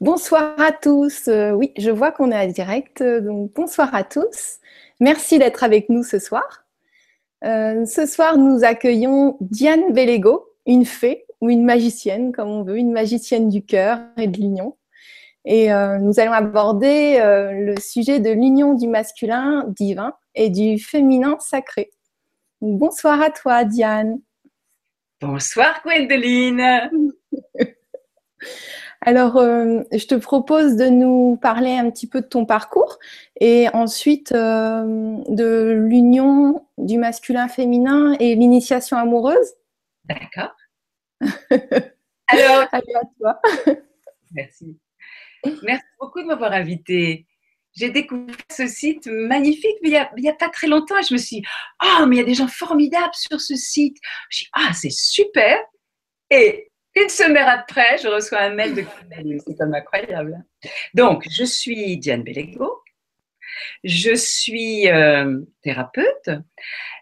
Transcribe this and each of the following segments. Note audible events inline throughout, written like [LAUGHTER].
Bonsoir à tous. Euh, oui, je vois qu'on est à direct. euh, donc, bonsoir à tous. Merci d'être avec nous ce soir. Euh, ce soir, nous accueillons Diane Bellego, une fée ou une magicienne, comme on veut, une magicienne du cœur et de l'union. Et euh, nous allons aborder le sujet de l'union du masculin divin et du féminin sacré. Donc, bonsoir à toi, Diane. Bonsoir Gwendoline. [LAUGHS] Alors, euh, je te propose de nous parler un petit peu de ton parcours et ensuite euh, de l'union du masculin-féminin et l'initiation amoureuse. D'accord. [LAUGHS] Alors, Allez, à toi. [LAUGHS] merci. Merci beaucoup de m'avoir invitée. J'ai découvert ce site magnifique mais il n'y a, il y a pas très longtemps et je me suis dit, ah, mais il y a des gens formidables sur ce site. Je dis, ah, c'est super. Et une semaine après, je reçois un mail de. C'est comme incroyable. Donc, je suis Diane Bellego. Je suis euh, thérapeute.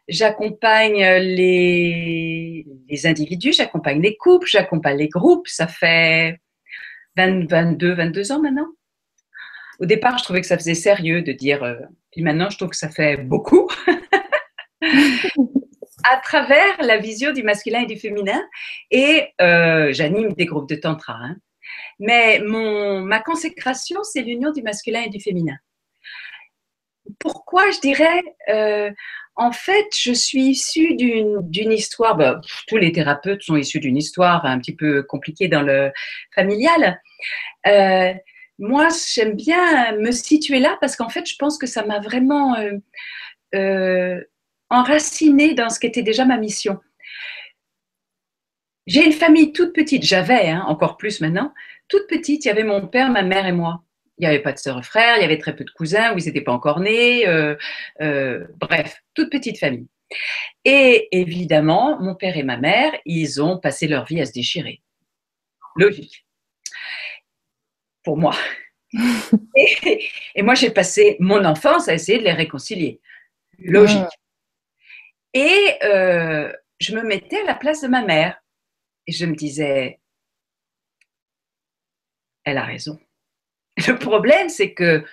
J'accompagne les, individus, j'accompagne les couples, j'accompagne les groupes. Ça fait 20, 22, 22 ans maintenant. Au départ, je trouvais que ça faisait sérieux de dire, euh, puis maintenant, je trouve que ça fait beaucoup. [LAUGHS] à travers la vision du masculin et du féminin. Et euh, j'anime des groupes de tantra. hein. Mais mon, ma consécration, c'est l'union du masculin et du féminin. Pourquoi je dirais euh, En fait, je suis issue d'une histoire. bah, tous les thérapeutes sont issus d'une histoire un petit peu compliquée dans le familial. Euh, moi, j'aime bien me situer là parce qu'en fait, je pense que ça m'a vraiment enracinée dans ce qui était déjà ma mission. J'ai une famille toute petite, j'avais, hein, encore plus maintenant, toute petite, il y avait mon père, ma mère et moi. Il n'y avait pas de sœurs frères, il y avait très peu de cousins, où ils n'étaient pas encore nés, euh, euh, bref, toute petite famille. Et évidemment, mon père et ma mère, ils ont passé leur vie à se déchirer. Logique. Pour moi. [LAUGHS] et, et moi, j'ai passé mon enfance à essayer de les réconcilier. Logique. Et euh, je me mettais à la place de ma mère. Et je me disais, elle a raison. [LAUGHS] Le problème, c'est que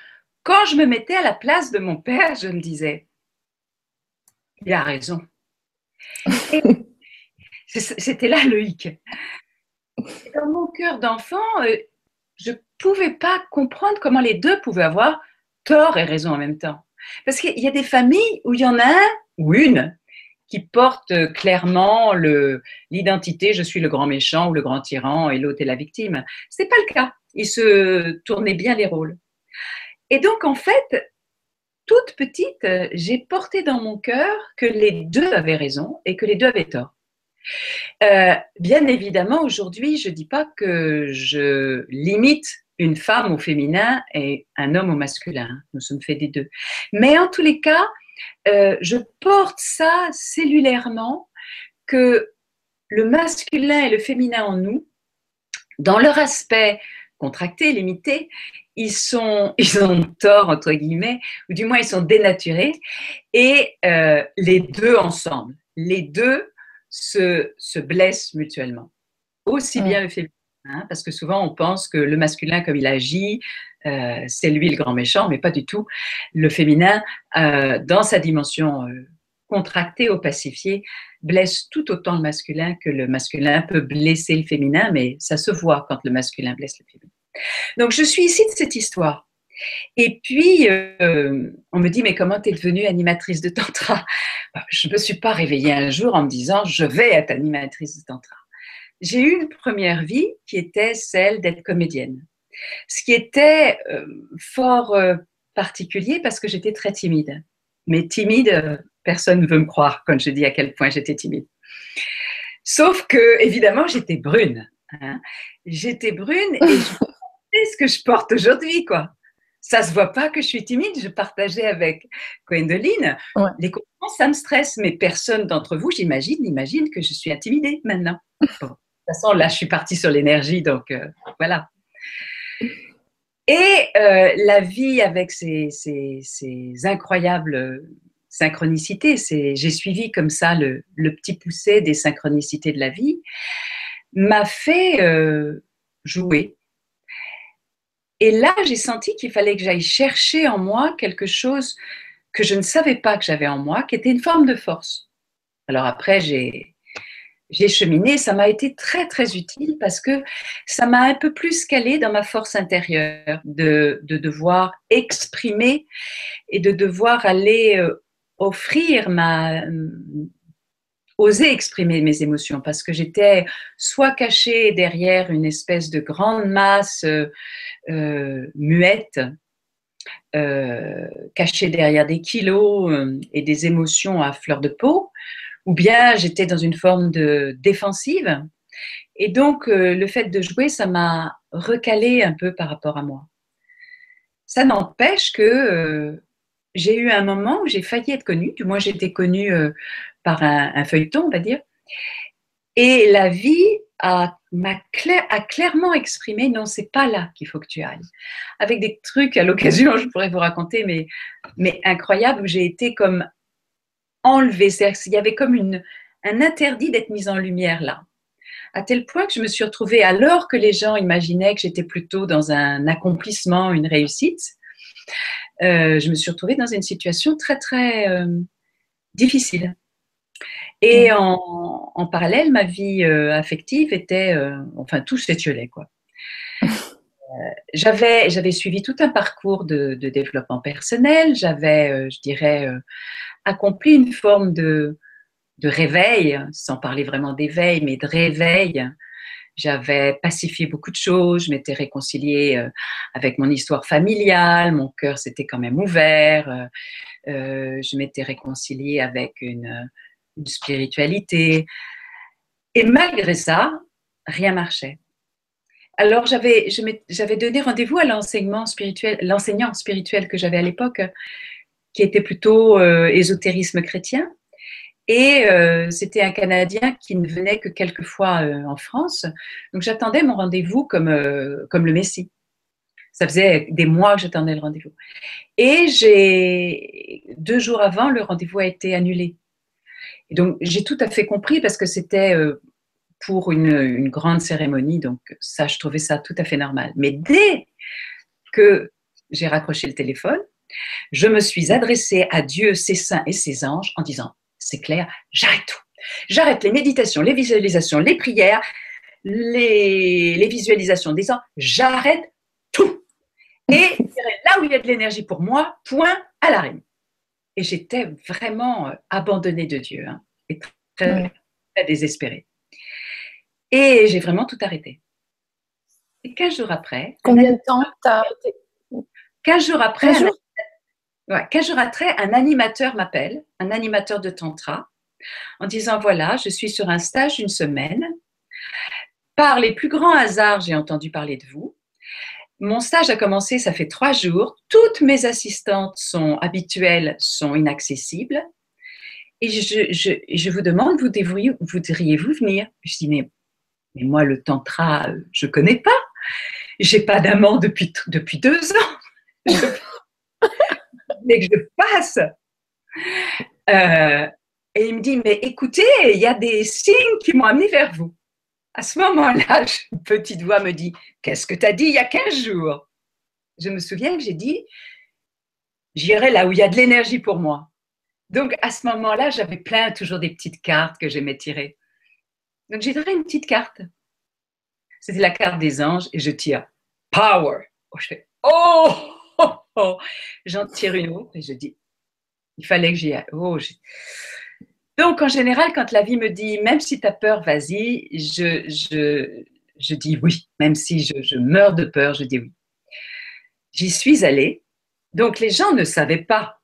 quand je me mettais à la place de mon père, je me disais, il a raison. [LAUGHS] C'était là le hic. Dans mon cœur d'enfant, euh, je ne pouvais pas comprendre comment les deux pouvaient avoir tort et raison en même temps. Parce qu'il y a des familles où il y en a un ou une qui porte euh, clairement l'identité je suis le grand méchant ou le grand tyran et l'autre est la victime. Ce n'est pas le cas. Ils se tournaient bien les rôles. Et donc, en fait, toute petite, euh, j'ai porté dans mon cœur que les deux avaient raison et que les deux avaient tort. Euh, bien évidemment, aujourd'hui, je ne dis pas que je limite une femme au féminin et un homme au masculin. Nous sommes faits des deux. Mais en tous les cas, euh, je porte ça cellulairement que le masculin et le féminin en nous, dans leur aspect contracté, limité, ils, sont, [LAUGHS] ils ont tort, entre guillemets, ou du moins ils sont dénaturés, et euh, les deux ensemble, les deux se, se blessent mutuellement. Aussi bien le féminin, hein, parce que souvent on pense que le masculin, comme il agit, euh, c'est lui le grand méchant, mais pas du tout. Le féminin, euh, dans sa dimension euh, contractée ou pacifiée, blesse tout autant le masculin que le masculin peut blesser le féminin, mais ça se voit quand le masculin blesse le féminin. Donc je suis ici de cette histoire. Et puis, euh, on me dit, mais comment tu es devenue animatrice de tantra? Bah, Je ne me suis pas réveillée un jour en me disant, je vais être animatrice de tantra. J'ai eu une première vie qui était celle d'être comédienne. Ce qui était euh, fort euh, particulier parce que j'étais très timide. Mais timide, euh, personne ne veut me croire quand je dis à quel point j'étais timide. Sauf que, évidemment, j'étais brune. hein. J'étais brune et je [LAUGHS] portais ce que je porte aujourd'hui, quoi. Ça se voit pas que je suis timide. Je partageais avec Gwendoline. Ouais. Les compliments, ça me stresse, mais personne d'entre vous, j'imagine, n'imagine que je suis intimidée maintenant. Bon, toute façon, là, je suis partie sur l'énergie, donc euh, voilà. Et euh, la vie avec ces incroyables euh, synchronicités, j'ai suivi comme ça le, petit poussé des synchronicités de la vie, m'a fait jouer. Et là, j'ai senti qu'il fallait que j'aille chercher en moi quelque chose que je ne savais pas que j'avais en moi, qui était une forme de force. Alors après, j'ai, j'ai cheminé, ça m'a été très très utile parce que ça m'a un peu plus calé dans ma force intérieure de, de devoir exprimer et de devoir aller euh, offrir ma oser exprimer mes émotions parce que j'étais soit cachée derrière une espèce de grande masse euh, euh, muette euh, cachée derrière des kilos euh, et des émotions à fleur de peau, ou bien j'étais dans une forme de défensive. Et donc, euh, le fait de jouer, ça m'a recalé un peu par rapport à moi. Ça n'empêche que j'ai eu un moment où j'ai failli être connue, du moins j'étais connue par un, feuilleton, on va dire, et la vie a, clair, a clairement exprimé non, c'est pas là qu'il faut que tu ailles. Avec des trucs à l'occasion, [LAUGHS] je pourrais vous raconter, mais, mais incroyable, où j'ai été comme enlevée. C'est-à-dire qu'il y avait comme une, un interdit d'être mise en lumière là. À tel point que je me suis retrouvée, alors que les gens imaginaient que j'étais plutôt dans un accomplissement, une réussite, euh, je me suis retrouvée dans une situation très, très euh, difficile. Et mm. en, parallèle, ma vie euh, affective était, enfin, tout s'étiolait, quoi. Euh, j'avais, j'avais suivi tout un parcours de, développement personnel. J'avais, je dirais, accompli une forme de, de réveil, sans parler vraiment d'éveil, mais de réveil. J'avais pacifié beaucoup de choses, je m'étais réconciliée avec mon histoire familiale, mon cœur s'était quand même ouvert, je m'étais réconciliée avec une, spiritualité. Et malgré ça, rien marchait. Alors j'avais, j'avais donné rendez-vous à l'enseignement spirituel, l'enseignant spirituel que j'avais à l'époque, qui était plutôt euh, ésotérisme chrétien. Et euh, c'était un Canadien qui ne venait que quelques fois euh, en France. Donc j'attendais mon rendez-vous comme, comme le Messie. Ça faisait des mois que j'attendais le rendez-vous. Et j'ai deux jours avant, le rendez-vous a été annulé donc, j'ai tout à fait compris parce que c'était pour une, grande cérémonie. Donc, ça, je trouvais ça tout à fait normal. Mais dès que j'ai raccroché le téléphone, je me suis adressée à Dieu, ses saints et ses anges en disant, c'est clair, j'arrête tout. J'arrête les méditations, les visualisations, les prières, les, visualisations des anges. J'arrête tout. Et là où il y a de l'énergie pour moi, point à l'arrêt et j'étais vraiment euh, abandonnée de Dieu hein, et très, désespérée. Et j'ai vraiment tout arrêté. Et 15 jours après. Combien de temps t'as arrêté? 15 jours après. 15 jours, un, jours après, un animateur m'appelle, un animateur de Tantra, en disant Voilà, je suis sur un stage d'une semaine. Par les plus grands hasards, j'ai entendu parler de vous. Mon stage a commencé, ça fait trois jours. Toutes mes assistantes sont habituelles, sont inaccessibles. Et je, vous demande, vous voudriez-vous venir? Je dis, mais, moi, le tantra, je ne connais pas. J'ai pas d'amant depuis, depuis deux ans. [LAUGHS] mais que je passe. Euh, et il me dit, mais écoutez, il y a des signes qui m'ont amené vers vous. À ce moment-là, [LAUGHS] une petite voix me dit Qu'est-ce que tu as dit il y a 15 jours? Je me souviens que j'ai dit J'irai là où il y a de l'énergie pour moi. Donc à ce moment-là, j'avais plein toujours des petites cartes que j'aimais tirer. Donc j'ai tiré une petite carte. C'était la carte des anges et je tire Power. Oh, Oh, oh. J'en tire une autre et je dis Il fallait que j'y aille. Oh, donc, en général, quand la vie me dit, même si tu as peur, vas-y, je, je, je, dis oui. Même si je, je, meurs de peur, je dis oui. J'y suis allée. Donc, les gens ne savaient pas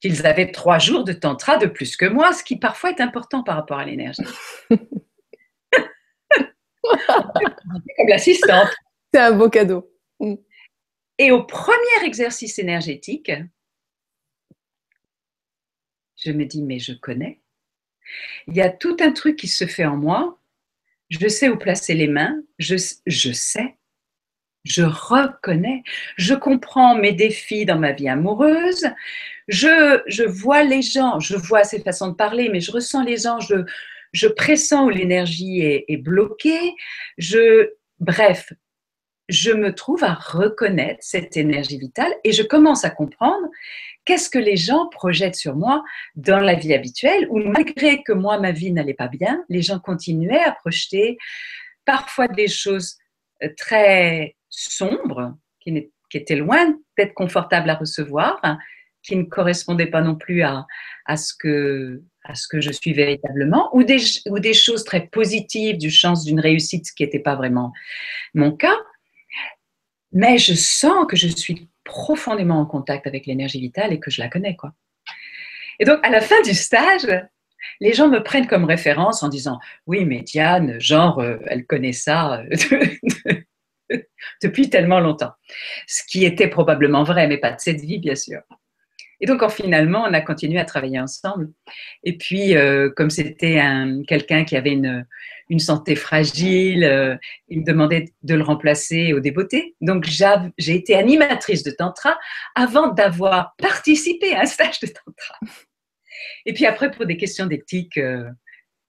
qu'ils avaient trois jours de tantra de plus que moi, ce qui parfois est important par rapport à l'énergie. [LAUGHS] [LAUGHS] Comme l'assistante. C'est un beau cadeau. Et au premier exercice énergétique, je me dis, mais je connais. Il y a tout un truc qui se fait en moi. Je sais où placer les mains. Je, je sais. Je reconnais. Je comprends mes défis dans ma vie amoureuse. Je, je vois les gens. Je vois ces façons de parler, mais je ressens les gens. Je, je pressens où l'énergie est, est bloquée. Je, bref, je me trouve à reconnaître cette énergie vitale et je commence à comprendre qu'est-ce que les gens projettent sur moi dans la vie habituelle, où malgré que moi, ma vie n'allait pas bien, les gens continuaient à projeter parfois des choses euh, très sombres, qui, étaient loin d'être confortables à recevoir, qui ne correspondaient pas non plus à, ce, que, ce je suis véritablement, ou des, ou des choses très positives, du chance d'une réussite, qui n'était pas vraiment mon cas. Mais je sens que je suis profondément en contact avec l'énergie vitale et que je la connais. Quoi. Et donc, à la fin du stage, les gens me prennent comme référence en disant Oui, mais Diane, genre, euh, elle connaît ça euh, [LAUGHS] depuis tellement longtemps. Ce qui était probablement vrai, mais pas de cette vie, bien sûr. Et donc, finalement, on a continué à travailler ensemble. Et puis, euh, comme c'était quelqu'un qui avait une, une santé fragile, euh, il me demandait de le remplacer au débeauté. Donc, j'ai été animatrice de Tantra avant d'avoir participé à un stage de Tantra. Et puis après, pour des questions d'éthique, euh,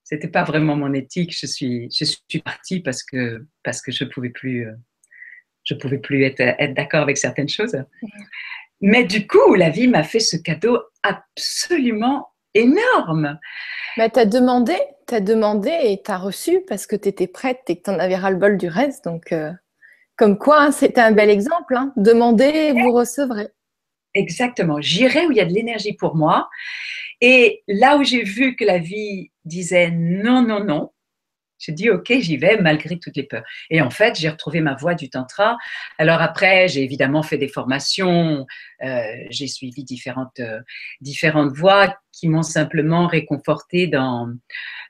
c'était pas vraiment mon éthique. Je suis, je suis partie parce que, parce que je pouvais plus, je pouvais plus être, être d'accord avec certaines choses. Mais du coup, la vie m'a fait ce cadeau absolument énorme. Mais tu as demandé, tu as demandé et tu as reçu parce que tu étais prête et que tu en avais ras-le-bol du reste. Donc, euh, comme quoi, hein, c'était un bel exemple. Hein. Demandez vous recevrez. Exactement. J'irai où il y a de l'énergie pour moi. Et là où j'ai vu que la vie disait non, non, non, j'ai dit, OK, j'y vais malgré toutes les peurs. Et en fait, j'ai retrouvé ma voie du tantra. Alors après, j'ai évidemment fait des formations, euh, j'ai suivi différentes, euh, différentes voies qui m'ont simplement réconforté dans,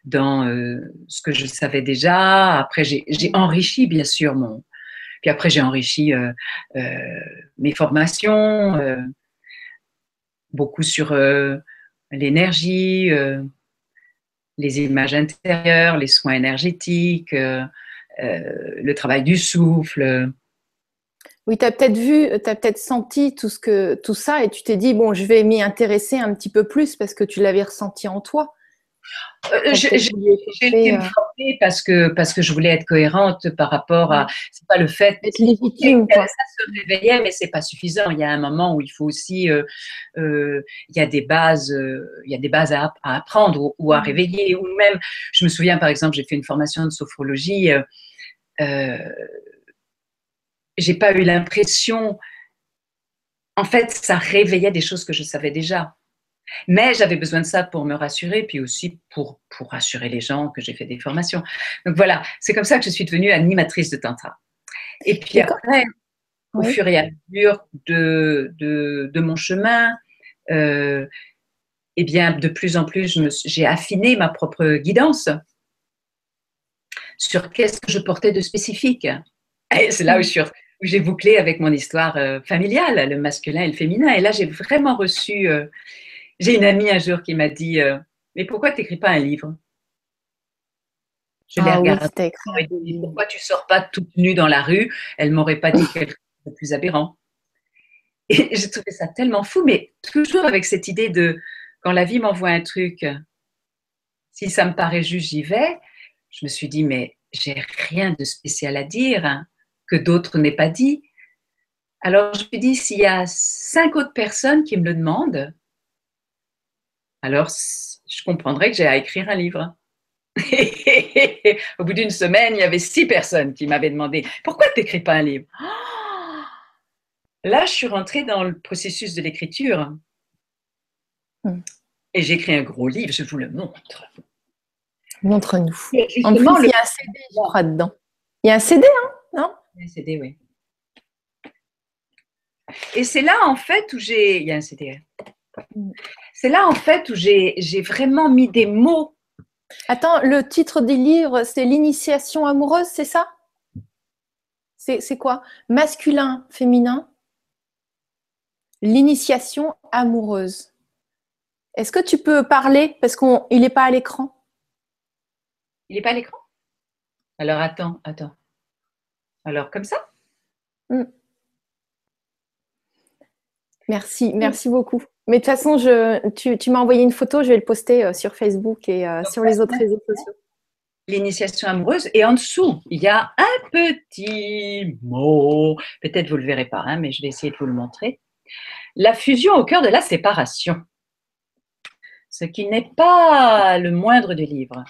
dans euh, ce que je savais déjà. Après, j'ai enrichi, bien sûr, mon... Puis après, j'ai enrichi mes formations, beaucoup sur l'énergie les images intérieures, les soins énergétiques, euh, euh, le travail du souffle. Oui, tu as peut-être vu, tu as peut-être senti tout, ce que, tout ça et tu t'es dit, bon, je vais m'y intéresser un petit peu plus parce que tu l'avais ressenti en toi. Euh, j'ai été me former parce que, parce que je voulais être cohérente par rapport à. C'est pas le fait. Être légitime. Ça se réveillait, mais c'est pas suffisant. Il y a un moment où il faut aussi. Euh, euh, il y a des bases, il y a des bases à, apprendre ou, à mm. réveiller. Ou même, je me souviens par exemple, j'ai fait une formation de sophrologie. Euh, j'ai pas eu l'impression. En fait, ça réveillait des choses que je savais déjà. Mais j'avais besoin de ça pour me rassurer, puis aussi pour, pour rassurer les gens que j'ai fait des formations. Donc voilà, c'est comme ça que je suis devenue animatrice de Tantra. Et puis après, au fur et à mesure de, de, de mon chemin, euh, eh bien, de plus en plus, j'ai affiné ma propre guidance sur qu'est-ce que je portais de spécifique. Et c'est là où je j'ai bouclé avec mon histoire euh, familiale, le masculin et le féminin. Et là, j'ai vraiment reçu euh, j'ai une amie un jour qui m'a dit euh, Mais pourquoi tu n'écris pas un livre? Je l'ai ah regardé. pourquoi tu sors pas toute nue dans la rue? Elle m'aurait pas dit quelque chose de plus aberrant. Et j'ai trouvé ça tellement fou, mais toujours avec cette idée de quand la vie m'envoie un truc, si ça me paraît juste, j'y vais. Je me suis dit, mais j'ai rien de spécial à dire hein, que d'autres n'aient pas dit. Alors je me dis, s'il y a cinq autres personnes qui me le demandent, alors je comprendrais que j'ai à écrire un livre. [LAUGHS] Au bout d'une semaine, il y avait six personnes qui m'avaient demandé pourquoi tu n'écris pas un livre Là, je suis rentrée dans le processus de l'écriture. Hmm. Et j'ai écrit un gros livre, je vous le montre. Montre-nous. En plus, il y a un CD, je crois, dedans. Il y a un CD, hein non? Il y a un CD, oui. Et c'est là, en fait, où j'ai. Il y a un CD. C'est là, en fait, où j'ai vraiment mis des mots. Attends, le titre du livre, c'est L'initiation amoureuse, c'est ça? C'est quoi? Masculin, féminin? L'initiation amoureuse. Est-ce que tu peux parler? Parce qu'il n'est pas à l'écran. Il n'est pas à l'écran? Alors attends, attends. Alors comme ça? Hmm. Merci, merci beaucoup. Mais de toute façon, je, tu, tu m'as envoyé une photo, je vais le poster euh, sur Facebook et euh, sur les autres réseaux sociaux. l'initiation amoureuse et en dessous, il y a un petit mot, peut-être vous ne le verrez pas, hein, mais je vais essayer de vous le montrer. La fusion au cœur de la séparation, ce qui n'est pas le moindre du livre.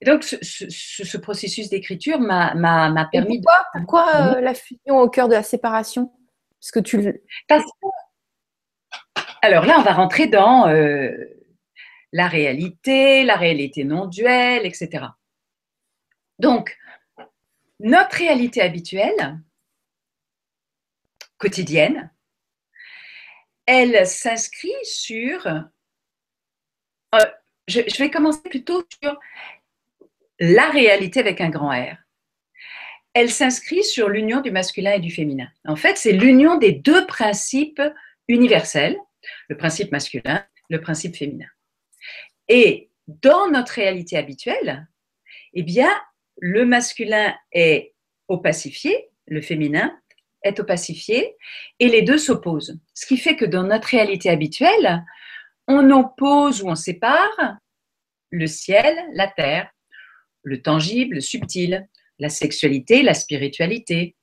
Et donc, ce, processus d'écriture m'a permis pourquoi, de... Pourquoi euh, la fusion au cœur de la séparation? Parce que tu Parce que... Alors là, on va rentrer dans euh, la réalité, la réalité non duelle, etc. Donc, notre réalité habituelle, quotidienne, elle s'inscrit sur... Euh, je, vais commencer plutôt sur la réalité avec un grand R. Elle s'inscrit sur l'union du masculin et du féminin. En fait, c'est l'union des deux principes universels, le principe masculin, le principe féminin. Et dans notre réalité habituelle, eh bien, le masculin est opacifié, le féminin est opacifié, et les deux s'opposent. Ce qui fait que dans notre réalité habituelle, on oppose ou on sépare le ciel, la terre, le tangible, le subtil, la sexualité, la spiritualité,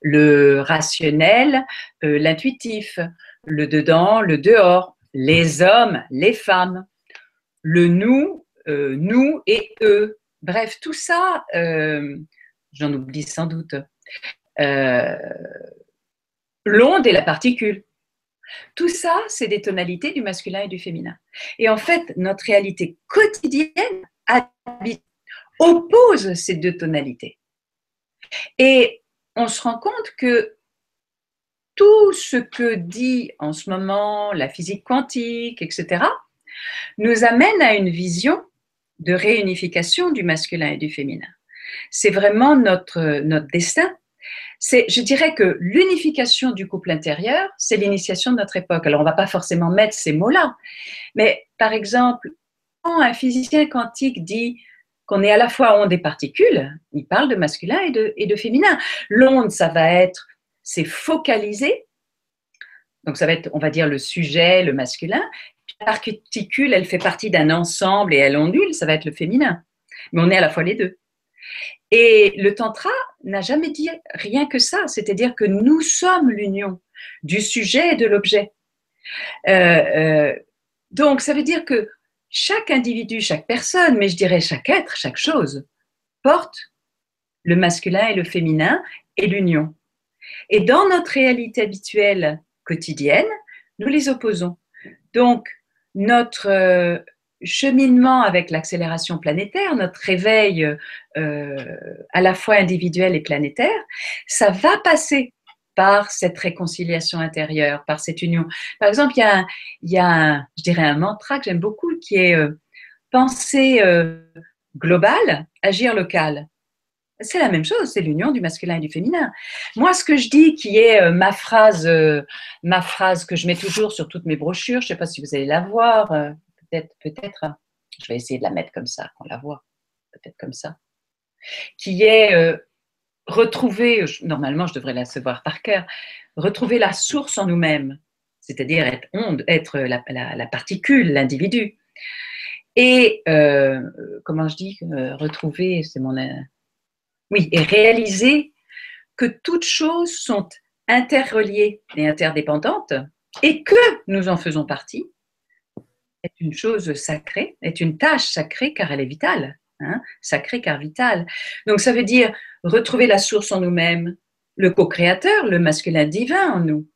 le rationnel, euh, l'intuitif, le dedans, le dehors, les hommes, les femmes, le nous, euh, nous et eux, Bref, tout ça, euh, j'en oublie sans doute. Euh, l'onde et la particule. Tout ça, c'est des tonalités du masculin et du féminin. Et en fait, notre réalité quotidienne oppose ces deux tonalités. Et on se rend compte que tout ce que dit en ce moment la physique quantique, etc., nous amène à une vision de réunification du masculin et du féminin. C'est vraiment notre, notre destin. C'est, je dirais que l'unification du couple intérieur, c'est l'initiation de notre époque. Alors, on ne va pas forcément mettre ces mots-là, mais par exemple, quand un physicien quantique dit qu'on est à la fois onde et particules, il parle de masculin et de, et de féminin. L'onde, ça va être, c'est focalisé, donc ça va être, on va dire, le sujet, le masculin, la particule, elle fait partie d'un ensemble et elle ondule, ça va être le féminin. Mais on est à la fois les deux. Et le tantra n'a jamais dit rien que ça, c'est-à-dire que nous sommes l'union du sujet et de l'objet. Euh, euh, donc ça veut dire que chaque individu, chaque personne, mais je dirais chaque être, chaque chose, porte le masculin et le féminin et l'union. Et dans notre réalité habituelle quotidienne, nous les opposons. Donc, notre euh, cheminement avec l'accélération planétaire, notre réveil euh, à la fois individuel et planétaire, ça va passer par cette réconciliation intérieure, par cette union. Par exemple, il y a, a je dirais, un mantra que j'aime beaucoup qui est euh, penser global, agir local. C'est la même chose, c'est l'union du masculin et du féminin. Moi, ce que je dis, qui est euh, ma phrase, euh, ma phrase que je mets toujours sur toutes mes brochures, je ne sais pas si vous allez la voir, euh, peut-être, peut-être. Je vais essayer de la mettre comme ça, qu'on la voit, peut-être comme ça. Qui est retrouver, normalement, je devrais la savoir par cœur, retrouver la source en nous-mêmes, c'est-à-dire être onde, être la particule, l'individu. Et comment je dis, retrouver, c'est mon oui, et réaliser que toutes choses sont interreliées et interdépendantes et que nous en faisons partie est une chose sacrée, est une tâche sacrée car elle est vitale, hein, sacrée car vitale. Donc ça veut dire retrouver la source en nous-mêmes, le co-créateur, le masculin divin en nous.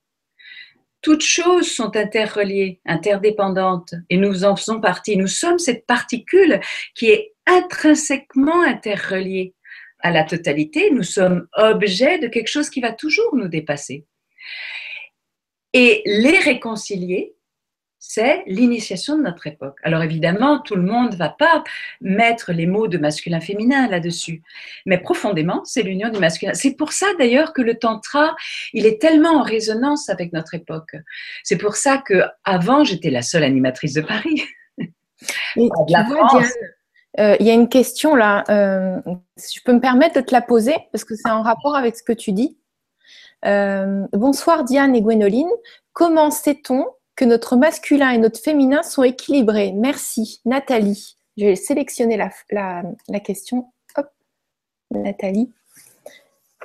Toutes choses sont interreliées, interdépendantes, et nous en faisons partie. Nous sommes cette particule qui est intrinsèquement interreliée à la totalité, nous sommes objets de quelque chose qui va toujours nous dépasser. Et les réconcilier, c'est l'initiation de notre époque. Alors évidemment, tout le monde ne va pas mettre les mots de masculin-féminin là-dessus, mais profondément, c'est l'union du masculin. C'est pour ça d'ailleurs que le tantra, il est tellement en résonance avec notre époque. C'est pour ça que avant, j'étais la seule animatrice de Paris. [LAUGHS] la France. Euh, il y a une question là, euh, si je peux me permettre de te la poser, parce que c'est en rapport avec ce que tu dis. Euh, bonsoir Diane et Gwénoline. Comment sait-on que notre masculin et notre féminin sont équilibrés? Merci. Nathalie. Je vais sélectionner la, la, question. Hop, Nathalie.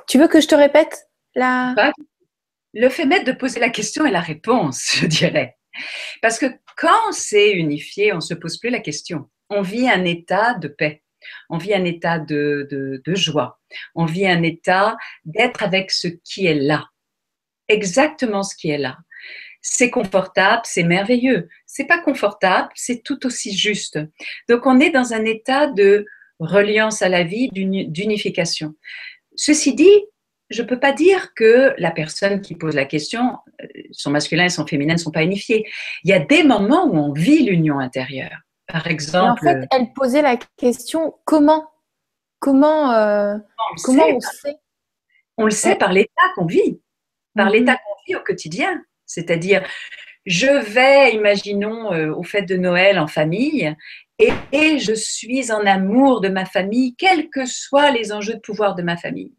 Tu veux que je te répète la... Le fait même de poser la question et la réponse, [LAUGHS] je dirais. Parce que quand c'est unifié, on ne se pose plus la question. On vit un état de paix. On vit un état de, de joie. On vit un état d'être avec ce qui est là. Exactement ce qui est là c'est confortable, c'est merveilleux. C'est pas confortable, c'est tout aussi juste. Donc on est dans un état de reliance à la vie, d'unification. Ceci dit, je ne peux pas dire que la personne qui pose la question, euh, son masculin et son féminin ne sont pas unifiés. Il y a des moments où on vit l'union intérieure. Par exemple. en fait, elle posait la question comment? Comment, euh, on, comment on sait? On le sait par l'état qu'on vit, par mhm. l'état qu'on vit au quotidien. C'est-à-dire, je vais, imaginons, euh, aux fêtes de Noël en famille et, je suis en amour de ma famille, quels que soient les enjeux de pouvoir de ma famille.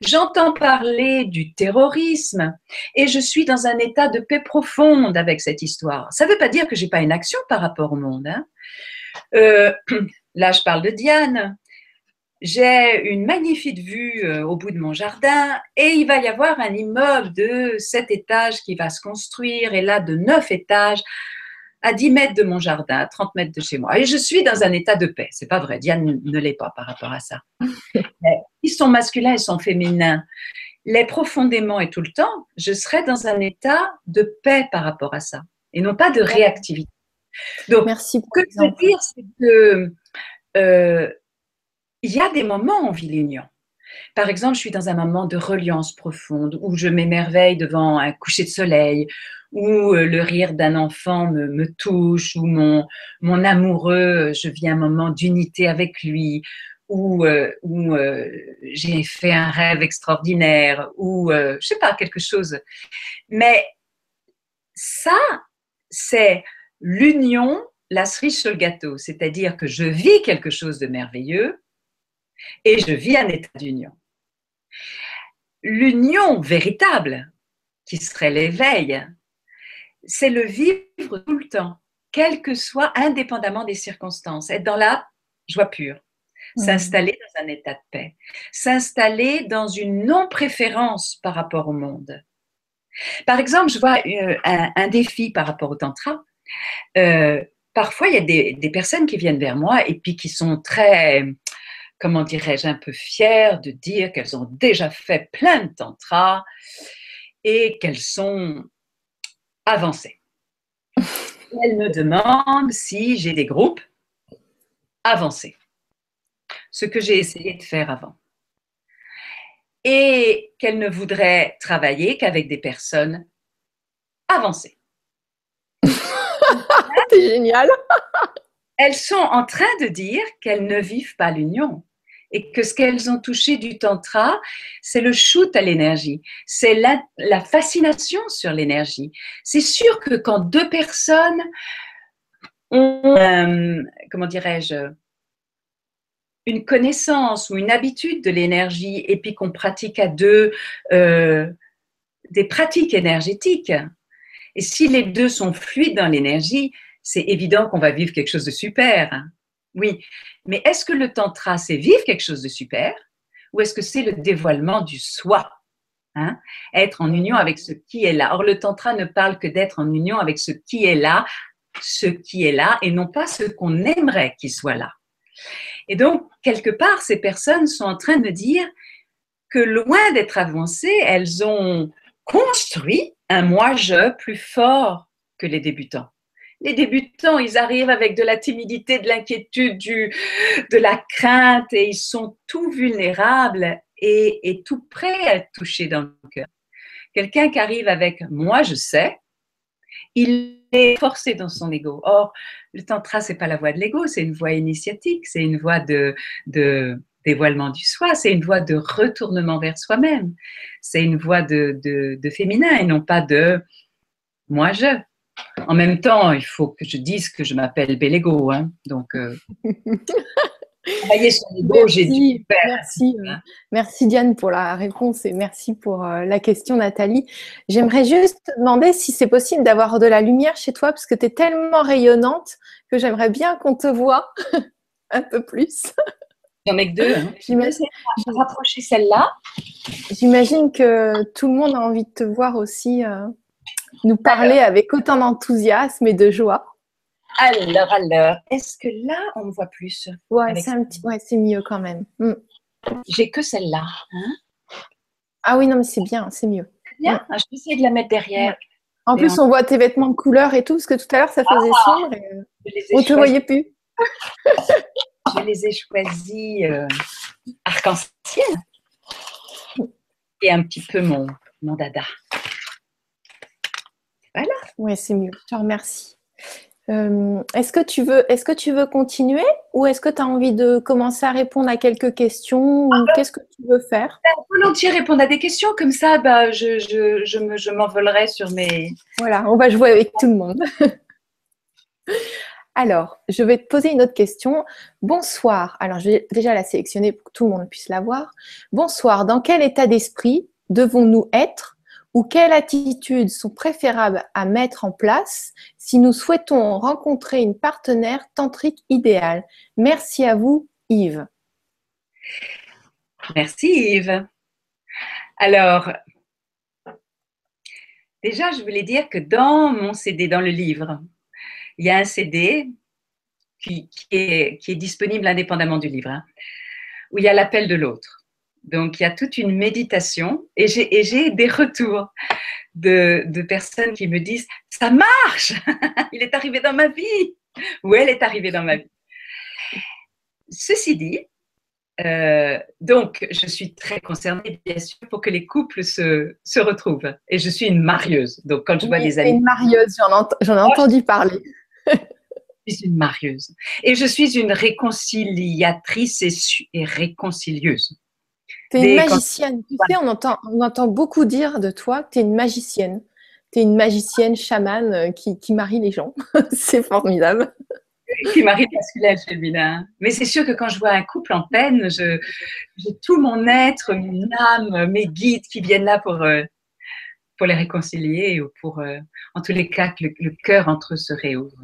J'entends parler du terrorisme et je suis dans un état de paix profonde avec cette histoire. Ça ne veut pas dire que j'ai pas une action par rapport au monde. Hein. Euh, [CLEARS THROAT] là, je parle de Diane j'ai une magnifique vue euh, au bout de mon jardin et il va y avoir un immeuble de 7 étages qui va se construire et là de 9 étages à 10 mètres de mon jardin, à 30 mètres de chez moi. Et je suis dans un état de paix. C'est pas vrai, Diane ne l'est pas par rapport à ça. [LAUGHS] Ils sont masculins et sont féminins. Les profondément et tout le temps, je serai dans un état de paix par rapport à ça et non pas de réactivité. Donc, Merci ce que je veux dire, c'est que euh, il y a des moments où on vit l'union. Par exemple, je suis dans un moment de reliance profonde où je m'émerveille devant un coucher de soleil, où euh, le rire d'un enfant me, touche, où mon, mon amoureux, je vis un moment d'unité avec lui, où, euh, où euh, j'ai fait un rêve extraordinaire, ou je sais pas, quelque chose. Mais ça, c'est l'union, la cerise sur le gâteau, c'est-à-dire que je vis quelque chose de merveilleux, et je vis un état d'union. L'union véritable, qui serait l'éveil, c'est le vivre tout le temps, quel que soit, indépendamment des circonstances, être dans la joie pure, mmh. s'installer dans un état de paix, s'installer dans une non-préférence par rapport au monde. Par exemple, je vois euh, un, défi par rapport au tantra. Euh, parfois, il y a des, des, personnes qui viennent vers moi et puis qui sont très comment dirais-je, un peu fière de dire qu'elles ont déjà fait plein de tantras et qu'elles sont avancées. [LAUGHS] Elles me demandent si j'ai des groupes avancés, ce que j'ai essayé de faire avant. Et qu'elles ne voudraient travailler qu'avec des personnes avancées. [LAUGHS] C'est génial. Elles sont en train de dire qu'elles ne vivent pas l'union et que ce qu'elles ont touché du tantra, c'est le shoot à l'énergie, c'est la, fascination sur l'énergie. C'est sûr que quand deux personnes ont, euh, comment dirais-je, une connaissance ou une habitude de l'énergie et puis qu'on pratique à deux euh, des pratiques énergétiques, et si les deux sont fluides dans l'énergie, c'est évident qu'on va vivre quelque chose de super. Oui, mais est-ce que le tantra, c'est vivre quelque chose de super ou est-ce que c'est le dévoilement du soi hein? Être en union avec ce qui est là. Or, le tantra ne parle que d'être en union avec ce qui est là, ce qui est là, et non pas ce qu'on aimerait qu'il soit là. Et donc, quelque part, ces personnes sont en train de dire que loin d'être avancées, elles ont construit un moi-je plus fort que les débutants les débutants, ils arrivent avec de la timidité, de l'inquiétude, de la crainte et ils sont tout vulnérables et, tout prêts à être touchés dans le cœur. Quelqu'un qui arrive avec moi, je sais, il est forcé dans son ego. Or, le tantra, c'est pas la voie de l'ego, c'est une voie initiatique, c'est une voie de, dévoilement du soi, c'est une voie de retournement vers soi-même, c'est une voie de féminin et non pas de moi je. En même temps, il faut que je dise que je m'appelle Bellego. Hein, donc, euh. [LAUGHS] merci, merci, euh, merci, Diane pour la réponse et merci pour euh, la question Nathalie. J'aimerais juste te demander si c'est possible d'avoir de la lumière chez toi parce que tu es tellement rayonnante que j'aimerais bien qu'on te voit [LAUGHS] un peu plus. J'en ai que deux. Hein. [LAUGHS] J'imagine rapprocher celle-là. J'imagine que tout le monde a envie de te voir aussi euh, nous parler avec autant d'enthousiasme et de joie. Alors, alors, est-ce que là, on me voit plus? Ouais, c'est mieux quand même. Hmm. J'ai que celle-là. Hein. ah oui, non, mais c'est bien, c'est mieux. Bien, hmm. je vais essayer de la mettre derrière. En plus, on... voit tes vêtements de couleur et tout, parce que tout à l'heure, ça faisait ah, sombre et on ne te voyait plus. [LAUGHS] je les ai choisis euh, arc-en-ciel et un petit peu mon, mon dada. Voilà. Oui, c'est mieux. Je te remercie. Euh, est-ce que tu veux, est-ce que tu veux continuer ou est-ce que tu as envie de commencer à répondre à quelques questions ou ah, qu'est-ce que tu veux faire? Ben, Volontiers répondre à des questions comme ça, bah, je, je, je m'envolerai sur mes. Voilà, on va jouer avec tout le monde. [LAUGHS] Alors, je vais te poser une autre question. Bonsoir. Alors, je vais déjà la sélectionner pour que tout le monde puisse la voir. Bonsoir. Dans quel état d'esprit devons-nous être ou quelles attitudes sont préférables à mettre en place si nous souhaitons rencontrer une partenaire tantrique idéale? Merci à vous, Yves. Merci, Yves. Alors, déjà, je voulais dire que dans mon CD, dans le livre, il y a un CD qui, est, disponible indépendamment du livre, hein, où il y a l'appel de l'autre. Donc, il y a toute une méditation et j'ai des retours de, personnes qui me disent Ça marche [LAUGHS] Il est arrivé dans ma vie ou elle est arrivée dans ma vie. Ceci dit, euh, donc, je suis très concernée, bien sûr, pour que les couples se, retrouvent. Et je suis une marieuse. Donc, quand je vois des amis. Une marieuse, j'en ai entendu parler [LAUGHS] je suis une marieuse. Et je suis une réconciliatrice et, réconcilieuse. Tu es une magicienne. Tu sais, on entend, on entend beaucoup dire de toi que tu es une magicienne. Tu es une magicienne chamane euh, qui, qui marie les gens. [LAUGHS] c'est formidable. Qui marie et féminin. Mais c'est sûr que quand je vois un couple en peine, j'ai tout mon être, mon âme, mes guides qui viennent là pour, euh, pour les réconcilier ou pour, euh, en tous les cas, que le, le cœur entre eux se réouvre.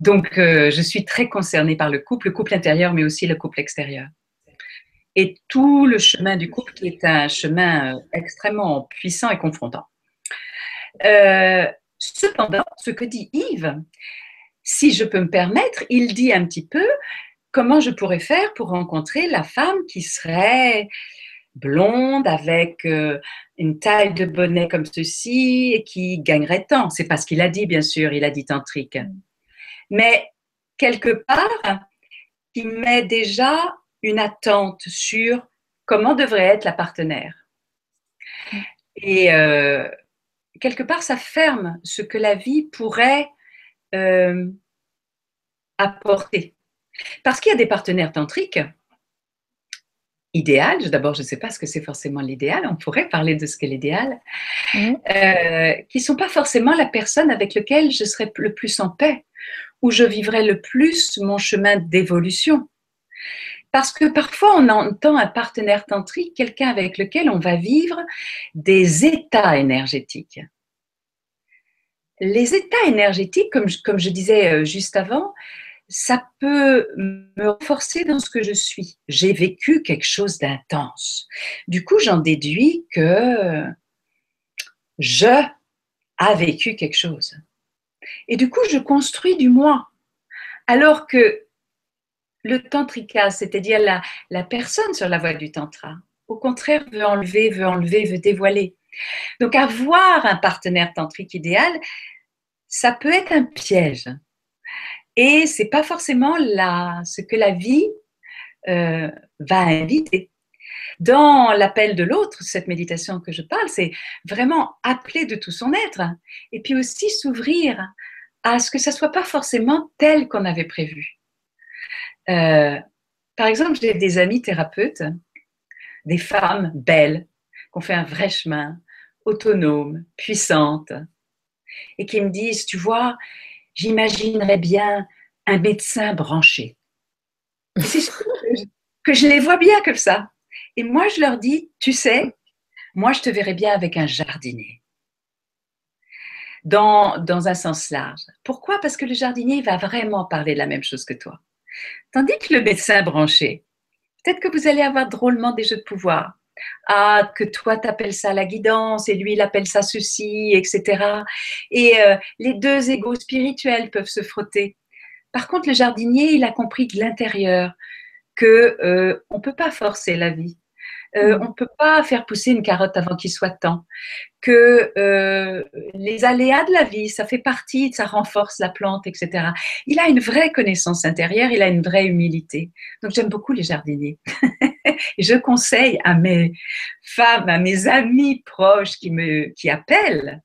Donc, euh, je suis très concernée par le couple, le couple intérieur, mais aussi le couple extérieur. Et tout le chemin du couple qui est un chemin euh, extrêmement puissant et confrontant. Euh, cependant, ce que dit Yves, si je peux me permettre, il dit un petit peu comment je pourrais faire pour rencontrer la femme qui serait blonde avec une taille de bonnet comme ceci et qui gagnerait tant. C'est pas ce qu'il a dit, bien sûr, il a dit tantrique mais quelque part, qui met déjà une attente sur comment devrait être la partenaire. Et euh, quelque part, ça ferme ce que la vie pourrait euh, apporter. Parce qu'il y a des partenaires tantriques idéal. D'abord, je ne sais pas ce que c'est forcément l'idéal. On pourrait parler de ce qu'est l'idéal, mmh. euh, qui ne sont pas forcément la personne avec laquelle je serais le plus en paix, où je vivrais le plus mon chemin d'évolution. Parce que parfois, on entend un partenaire tantrique, quelqu'un avec lequel on va vivre des états énergétiques. Les états énergétiques, comme je disais euh, juste avant, ça peut me renforcer dans ce que je suis. J'ai vécu quelque chose d'intense. Du coup, j'en déduis que je a vécu quelque chose. Et du coup, je construis du moi. Alors que le tantrika, c'est-à-dire la, personne sur la voie du tantra, au contraire, veut enlever, veut enlever, veut dévoiler. Donc, avoir un partenaire tantrique idéal, ça peut être un piège. Et c'est pas forcément la, ce que la vie euh, va inviter. Dans l'appel de l'autre, cette méditation que je parle, c'est vraiment appeler de tout son être et puis aussi s'ouvrir à ce que ça soit pas forcément tel qu'on avait prévu. Euh, par exemple, j'ai des amis thérapeutes, des femmes belles, qui ont fait un vrai chemin, autonomes, puissantes, et qui me disent, tu vois, j'imaginerais bien un médecin branché. C'est que je les vois bien comme ça. Et moi, je leur dis, tu sais, moi, je te verrais bien avec un jardinier. Dans, dans un sens large. Pourquoi? Parce que le jardinier va vraiment parler de la même chose que toi. Tandis que le médecin branché, peut-être que vous allez avoir drôlement des jeux de pouvoir. Ah, que toi t'appelles ça la guidance et lui il appelle ça ceci, etc. Et euh, les deux égaux spirituels peuvent se frotter. Par contre, le jardinier, il a compris de l'intérieur que euh, on peut pas forcer la vie. Euh, mm. on ne peut pas faire pousser une carotte avant qu'il soit temps. Que euh, les aléas de la vie, ça fait partie, ça renforce la plante, etc. Il a une vraie connaissance intérieure, il a une vraie humilité. Donc j'aime beaucoup les jardiniers. [LAUGHS] Et je conseille à mes femmes, à mes amis proches qui me qui appellent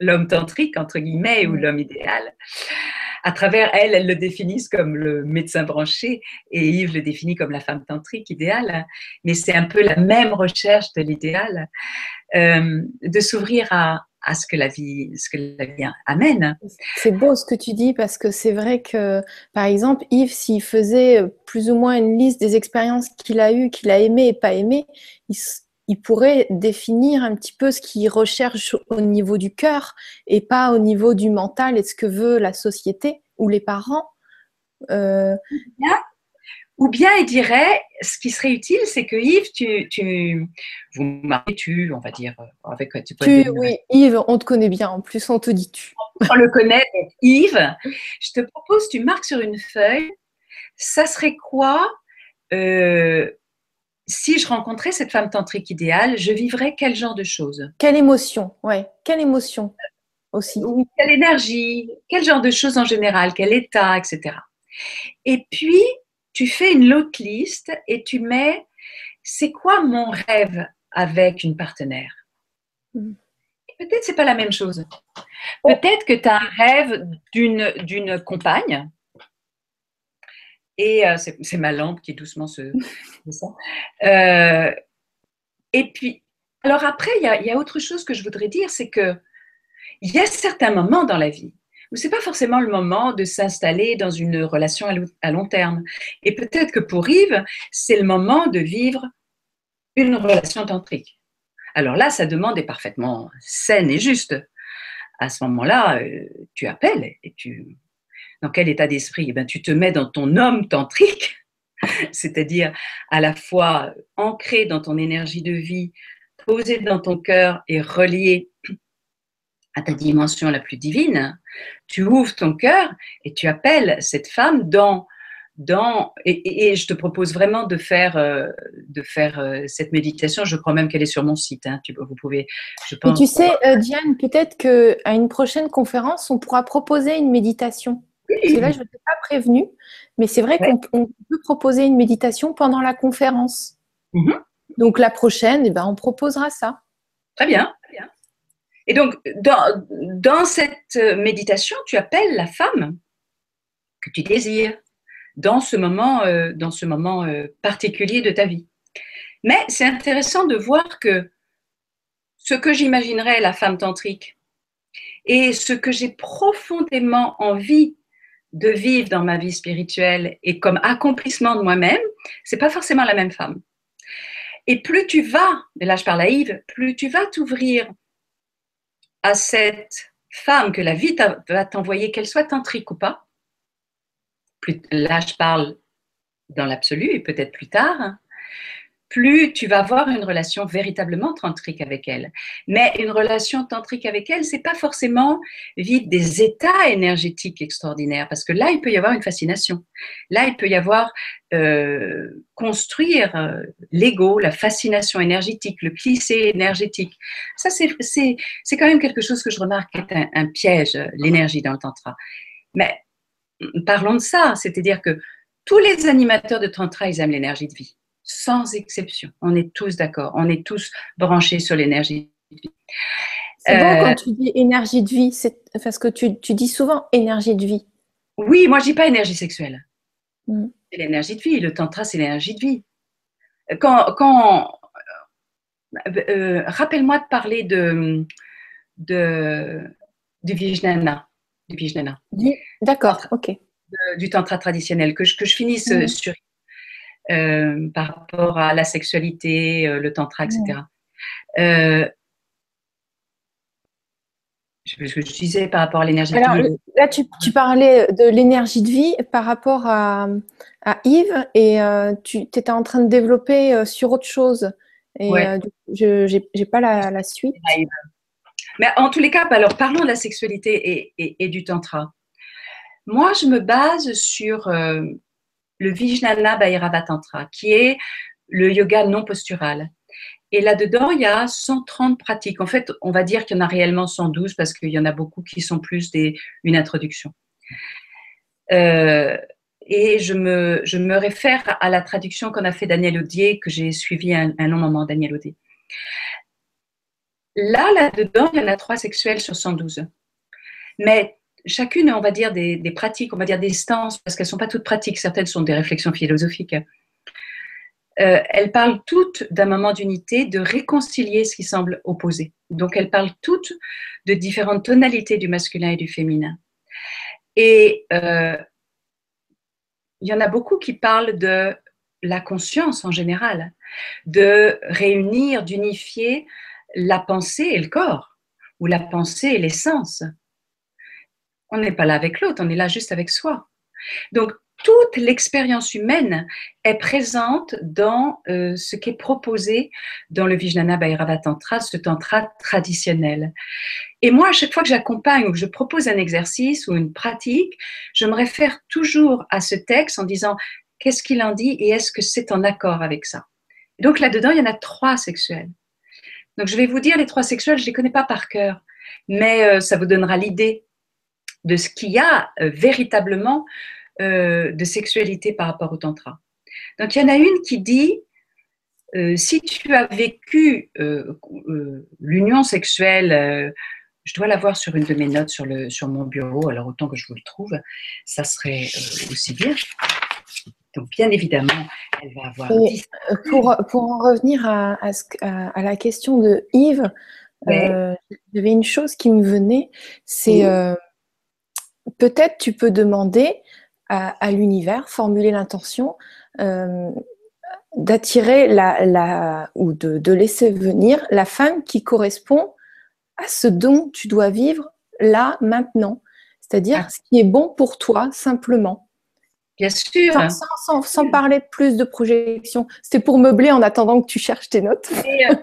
l'homme tantrique entre guillemets ou mm. l'homme idéal à travers elle, elles le définissent comme le médecin branché et Yves le définit comme la femme tantrique idéale. Mais c'est un peu la même recherche de l'idéal, euh, de s'ouvrir à, ce que la vie, ce que la vie amène. C'est beau ce que tu dis parce que c'est vrai que, par exemple, Yves, s'il faisait plus ou moins une liste des expériences qu'il a eues, qu'il a aimées et pas aimées, il pourrait définir un petit peu ce qu'il recherche au niveau du cœur et pas au niveau du mental et ce que veut la société ou les parents. Euh, ou bien il dirait, ce qui serait utile, c'est que Yves, tu, tu vous mariez, tu, on va dire, avec tu, tu oui, Yves, on te connaît bien, en plus on te dit tu. On le connaît, Yves, je te propose, tu marques sur une feuille, ça serait quoi euh, si je rencontrais cette femme tantrique idéale, je vivrais quel genre de choses? Quelle émotion, ouais, quelle émotion aussi. quelle énergie, quel genre de choses en général, quel état, etc. Et puis, tu fais une autre liste et tu mets, c'est quoi mon rêve avec une partenaire? Mm. Peut-être c'est pas la même chose. Peut-être que tu as un rêve d'une compagne et euh, c'est ma lampe qui doucement se. [LAUGHS] euh, et puis, alors après, il y, a, autre chose que je voudrais dire, c'est que il y a certains moments dans la vie où c'est pas forcément le moment de s'installer dans une relation à long terme. Et peut-être que pour Yves, c'est le moment de vivre une relation tantrique. Alors là, sa demande est parfaitement saine et juste. À ce moment-là, euh, tu appelles et tu dans quel état d'esprit? Eh ben, Tu te mets dans ton homme tantrique, [LAUGHS] c'est-à-dire à la fois ancré dans ton énergie de vie, posé dans ton cœur et relié à ta dimension la plus divine. Tu ouvres ton cœur et tu appelles cette femme dans dans, et, je te propose vraiment de faire, euh, de faire euh, cette méditation. Je crois même qu'elle est sur mon site. Hein. Tu, vous pouvez, je pense. tu sais, euh, Diane, peut-être qu'à une prochaine conférence, on pourra proposer une méditation. C'est là, je ne t'ai pas prévenu, mais c'est vrai qu'on peut proposer une méditation pendant la conférence. Mhm. Donc la prochaine, eh ben, on proposera ça. Très bien. Et donc, dans, dans, cette méditation, tu appelles la femme que tu désires dans ce moment, euh, dans ce moment euh, particulier de ta vie. Mais c'est intéressant de voir que ce que j'imaginerais la femme tantrique et ce que j'ai profondément envie de vivre dans ma vie spirituelle et comme accomplissement de moi-même, c'est pas forcément la même femme. Et plus tu vas, et là je parle à Yves, plus tu vas t'ouvrir à cette femme que la vie va t'envoyer, qu'elle soit tantrique ou pas, plus, là je parle dans l'absolu et peut-être plus tard, plus tu vas avoir une relation véritablement tantrique avec elle. Mais une relation tantrique avec elle, c'est pas forcément vivre des états énergétiques extraordinaires, parce que là, il peut y avoir une fascination. Là, il peut y avoir euh, construire euh, l'ego, la fascination énergétique, le cliché énergétique. Ça, c'est quand même quelque chose que je remarque est un, un piège, l'énergie dans le tantra. Mais parlons de ça, c'est-à-dire que tous les animateurs de tantra, ils aiment l'énergie de vie sans exception. On est tous d'accord. On est tous branchés sur l'énergie de vie. C'est bon quand euh, tu dis énergie de vie, c'est parce que tu, dis souvent énergie de vie. Oui, moi je dis pas énergie sexuelle. Mm. C'est l'énergie de vie. Le tantra, c'est l'énergie de vie. Quand, quand euh, euh, rappelle-moi de parler de, de du Vijnana. Du D'accord, ok. du tantra traditionnel, que je, que je finisse mm. sur euh, par rapport à la sexualité, euh, le tantra, etc. Euh, ce que je disais par rapport à l'énergie de vie. Là, tu, parlais de l'énergie de vie par rapport à, Yves et tu étais en train de développer sur autre chose. Et je n'ai pas la, suite. Mais en tous les cas, alors parlons de la sexualité et, du tantra. Moi, je me base sur le Vijnana Bhairava Tantra, qui est le yoga non postural. Et là-dedans, il y a 130 pratiques. En fait, on va dire qu'il y en a réellement 112 parce qu'il y en a beaucoup qui sont plus des, une introduction. Euh, et je me, réfère à la traduction qu'on a fait Daniel Audier, que j'ai suivi un, un long moment, Daniel Audier. Là, là-dedans, il y en a trois sexuels sur 112. Mais chacune, on va dire, des, pratiques, on va dire des stances, parce qu'elles ne sont pas toutes pratiques, certaines sont des réflexions philosophiques. Euh, elles parlent toutes d'un moment d'unité, de réconcilier ce qui semble opposé. Donc elles parlent toutes de différentes tonalités du masculin et du féminin. Et euh, il y en a beaucoup qui parlent de la conscience en général, de réunir, d'unifier la pensée et le corps, ou la pensée et l'essence. On n'est pas là avec l'autre, on est là juste avec soi. Donc, toute l'expérience humaine est présente dans euh, ce qui est proposé dans le Vijnana Bhairava Tantra, ce tantra traditionnel. Et moi, à chaque fois que j'accompagne ou que je propose un exercice ou une pratique, je me réfère toujours à ce texte en disant qu'est-ce qu'il en dit et est-ce que c'est en accord avec ça? donc là-dedans, il y en a trois sexuels. Donc je vais vous dire les trois sexuels, je ne les connais pas par cœur, mais euh, ça vous donnera l'idée de ce qu'il y a euh, véritablement euh, de sexualité par rapport au tantra. Donc il y en a une qui dit, euh, si tu as vécu l'union sexuelle, je dois l'avoir sur une de mes notes sur, le, sur mon bureau, alors autant que je vous le trouve, ça serait aussi bien. Donc, bien évidemment, elle va avoir. pour, pour, en revenir à, à, la question de Yves, il y avait une chose qui me venait, c'est peut-être tu peux demander à, l'univers, formuler l'intention euh, d'attirer la, ou de, laisser venir la femme qui correspond à ce dont tu dois vivre là, maintenant. C'est-à-dire ah. ce qui est bon pour toi, simplement. Bien sûr. Sans, parler plus de projection. C'était pour meubler en attendant que tu cherches tes notes. Euh,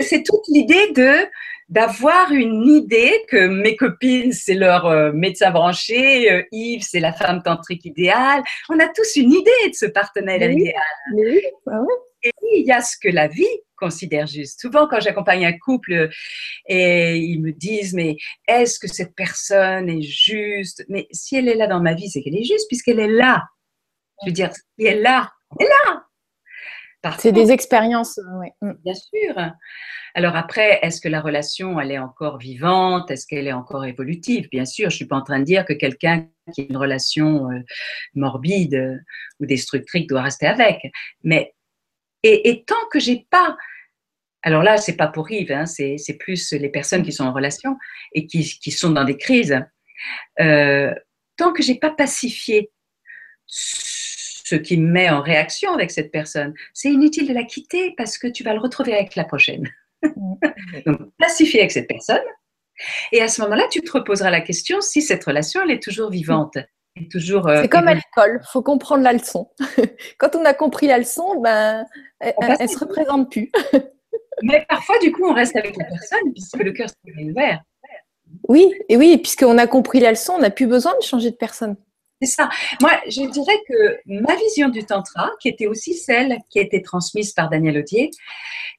c'est toute l'idée de d'avoir une idée que mes copines, c'est leur euh, médecin branché, euh, Yves, c'est la femme tantrique idéale. On a tous une idée de ce partenaire idéal. Bah et il y a ce que la vie considère juste. Souvent, quand j'accompagne un couple euh, et ils me disent, mais est-ce que cette personne est juste? Mais si elle est là dans ma vie, c'est qu'elle est juste puisqu'elle est là. Je veux dire, si elle est là, elle est là. C'est des expériences, oui. Mm. Bien sûr. Alors après, est-ce que la relation, elle est encore vivante? Est-ce qu'elle est encore évolutive? Bien sûr, je ne suis pas en train de dire que quelqu'un qui a une relation euh, morbide euh, ou destructrice doit rester avec. Mais, et, tant que j'ai pas alors là, c'est pas pour Yves, hein, c'est plus les personnes qui sont en relation et qui, sont dans des crises. Euh, tant que j'ai pas pacifié ce qui me met en réaction avec cette personne, c'est inutile de la quitter parce que tu vas le retrouver avec la prochaine. [LAUGHS] Donc, pacifier avec cette personne. Et à ce moment-là, tu te reposeras la question si cette relation, elle est toujours vivante. toujours. Euh, c'est comme à l'école, il faut comprendre la leçon. [LAUGHS] Quand on a compris la leçon, ben, elle ne se représente plus. [LAUGHS] Mais parfois, du coup, on reste avec la personne puisque le cœur s'est ouvert. Oui, et oui, puisqu'on a compris la leçon, on n'a plus besoin de changer de personne. C'est ça. Moi, je dirais que ma vision du Tantra, qui était aussi celle qui a été transmise par Daniel Audier,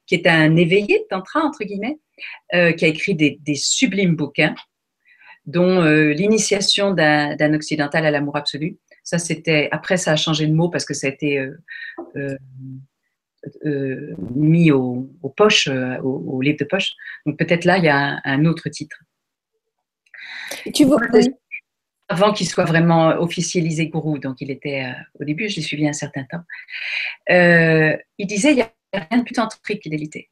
qui est un éveillé de Tantra, entre guillemets, euh, qui a écrit des, sublimes bouquins, dont euh, L'initiation d'un occidental à l'amour absolu. Ça, c'était. Après, ça a changé de mot parce que ça a été euh, mis aux poches, au, livre de poche. Donc, peut-être là, il y a un, autre titre. Tu vois, avant qu'il soit vraiment officialisé gourou, donc il était euh, au début, je l'ai suivi un certain temps. Euh, il disait il n'y a rien de plus tantrique fidélité.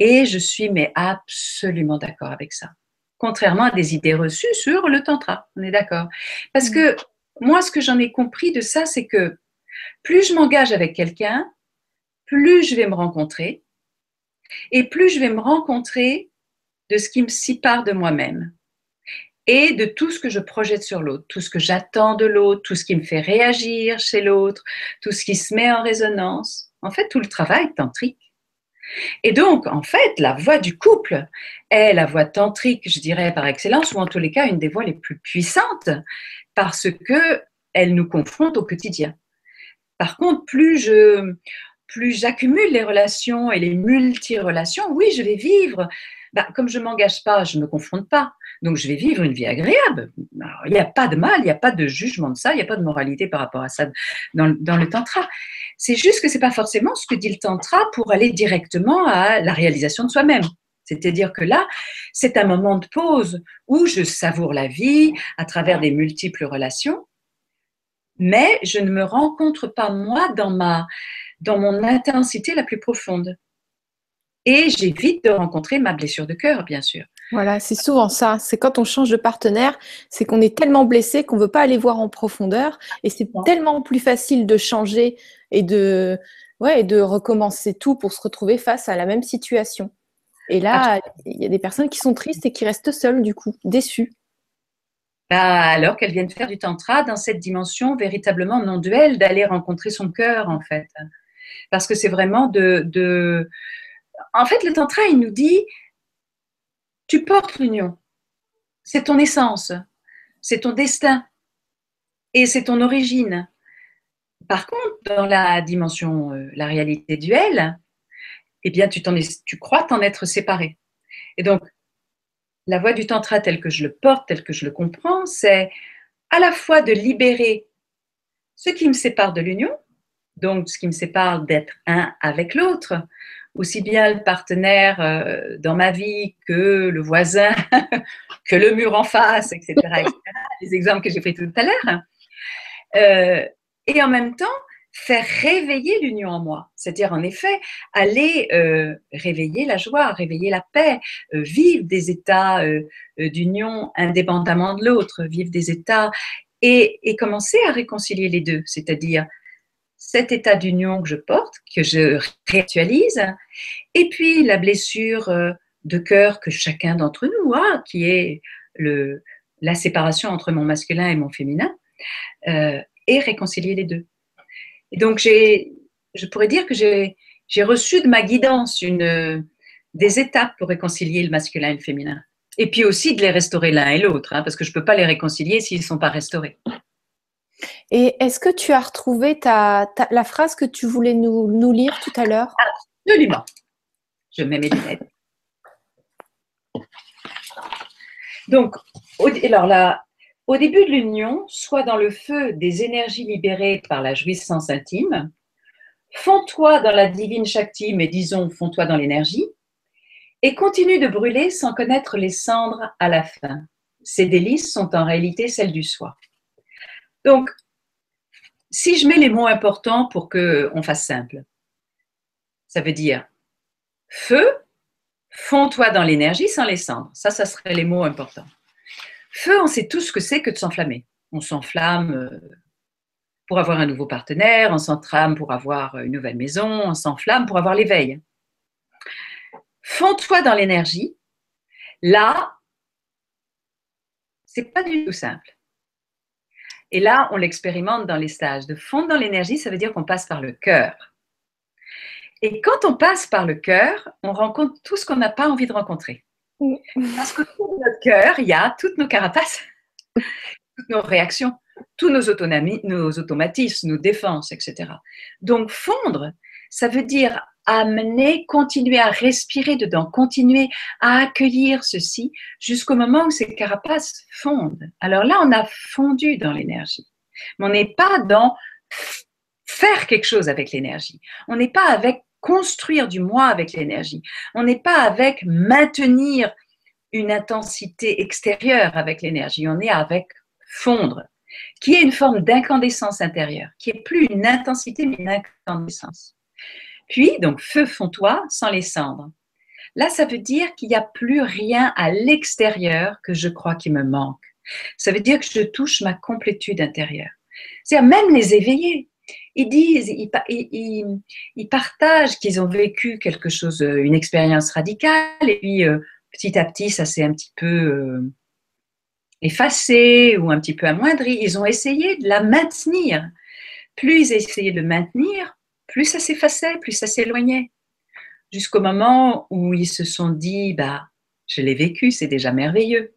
Et je suis mais absolument d'accord avec ça. Contrairement à des idées reçues sur le tantra, on est d'accord. Parce mm. que moi, ce que j'en ai compris de ça, c'est que plus je m'engage avec quelqu'un, plus je vais me rencontrer et plus je vais me rencontrer de ce qui me sépare de moi-même et de tout ce que je projette sur l'autre, tout ce que j'attends de l'autre, tout ce qui me fait réagir chez l'autre, tout ce qui se met en résonance. En fait, tout le travail tantrique. Et donc, en fait, la voix du couple est la voix tantrique, je dirais par excellence, ou en tous les cas une des voix les plus puissantes, parce que elle nous confronte au quotidien. Par contre, plus je, plus j'accumule les relations et les multi-relations, oui, je vais vivre. Bah, comme je ne m'engage pas, je ne me confronte pas. Donc, je vais vivre une vie agréable. il n'y a pas de mal, il n'y a pas de jugement de ça, il n'y a pas de moralité par rapport à ça dans, le tantra. C'est juste que ce n'est pas forcément ce que dit le tantra pour aller directement à la réalisation de soi-même. C'est-à-dire que là, c'est un moment de pause où je savoure la vie à travers des multiples relations, mais je ne me rencontre pas moi dans ma dans mon intensité la plus profonde. Et j'évite de rencontrer ma blessure de cœur, bien sûr. Voilà, c'est souvent ça. C'est quand on change de partenaire, c'est qu'on est tellement blessé qu'on ne veut pas aller voir en profondeur. Et c'est tellement plus facile de changer et de, ouais, et de recommencer tout pour se retrouver face à la même situation. Et là, il y a des personnes qui sont tristes et qui restent seules, du coup, déçues. Bah, alors qu'elles viennent faire du tantra dans cette dimension véritablement non duelle, d'aller rencontrer son cœur, en fait parce que c'est vraiment de, En fait, le tantra, il nous dit, tu portes l'union. C'est ton essence, c'est ton destin et c'est ton origine. Par contre, dans la dimension, euh, la réalité duelle, eh bien, tu, tu crois t'en être séparé. Et donc, la voie du tantra telle que je le porte, telle que je le comprends, c'est à la fois de libérer ce qui me sépare de l'union, donc ce qui me sépare d'être un avec l'autre, aussi bien le partenaire euh, dans ma vie que le voisin, [LAUGHS] que le mur en face, etc. les exemples que j'ai pris tout à l'heure. Euh, et en même temps, faire réveiller l'union en moi, c'est-à-dire en effet aller euh, réveiller la joie, réveiller la paix, vivre des états d'union indépendamment de l'autre, vivre des états et, et commencer à réconcilier les deux, c'est-à-dire cet état d'union que je porte, que je réactualise, et puis la blessure euh, de cœur que chacun d'entre nous a, qui est le, la séparation entre mon masculin et mon féminin, euh, et réconcilier les deux. Et donc, je pourrais dire que j'ai reçu de ma guidance une, des étapes pour réconcilier le masculin et le féminin. Et puis aussi de les restaurer l'un et l'autre, hein, parce que je ne peux pas les réconcilier s'ils ne sont pas restaurés. Et est-ce que tu as retrouvé ta, la phrase que tu voulais nous, lire tout à l'heure? Absolument. Je mets mes lunettes. Donc, au début de l'union, soit dans le feu des énergies libérées par la jouissance intime, fonds-toi dans la divine Shakti, mais disons fonds-toi dans l'énergie, et continue de brûler sans connaître les cendres à la fin. Ces délices sont en réalité celles du soi. Donc, si je mets les mots importants pour qu'on fasse simple, ça veut dire feu, fonds-toi dans l'énergie sans les cendres. Ça, ça serait les mots importants. Feu, on sait tout ce que c'est que de s'enflammer. On s'enflamme euh, pour avoir un nouveau partenaire, on s'entrame pour avoir une nouvelle maison, on s'enflamme pour avoir l'éveil. Fonds-toi dans l'énergie. Là, c'est pas du tout simple. Et là, on l'expérimente dans les stages. De fondre dans l'énergie, ça veut dire qu'on passe par le cœur. Et quand on passe par le cœur, on rencontre tout ce qu'on n'a pas envie de rencontrer. Parce que dans notre cœur, il y a toutes nos carapaces, [LAUGHS] toutes nos réactions, tous nos, autonomies, nos automatismes, nos défenses, etc. Donc fondre, ça veut dire amener, continuer à respirer dedans, continuer à accueillir ceci jusqu'au moment où ces carapaces fondent. Alors là, on a fondu dans l'énergie. Mais on n'est pas dans faire quelque chose avec l'énergie. On n'est pas avec construire du moi avec l'énergie. On n'est pas avec maintenir une intensité extérieure avec l'énergie. On est avec fondre, qui est une forme d'incandescence intérieure, qui est plus une intensité, mais une incandescence. Puis, donc, feu fond-toi sans les cendres. Là, ça veut dire qu'il n'y a plus rien à l'extérieur que je crois qui me manque. Ça veut dire que je touche ma complétude intérieure. C'est-à-dire même les éveillés. ils disent, ils, partagent qu'ils ont vécu quelque chose, une expérience radicale, et puis petit à petit, ça s'est un petit peu effacé ou un petit peu amoindri. Ils ont essayé de la maintenir. Plus ils essayaient de maintenir, plus ça s'effaçait, plus ça s'éloignait. Jusqu'au moment où ils se sont dit, bah, je l'ai vécu, c'est déjà merveilleux.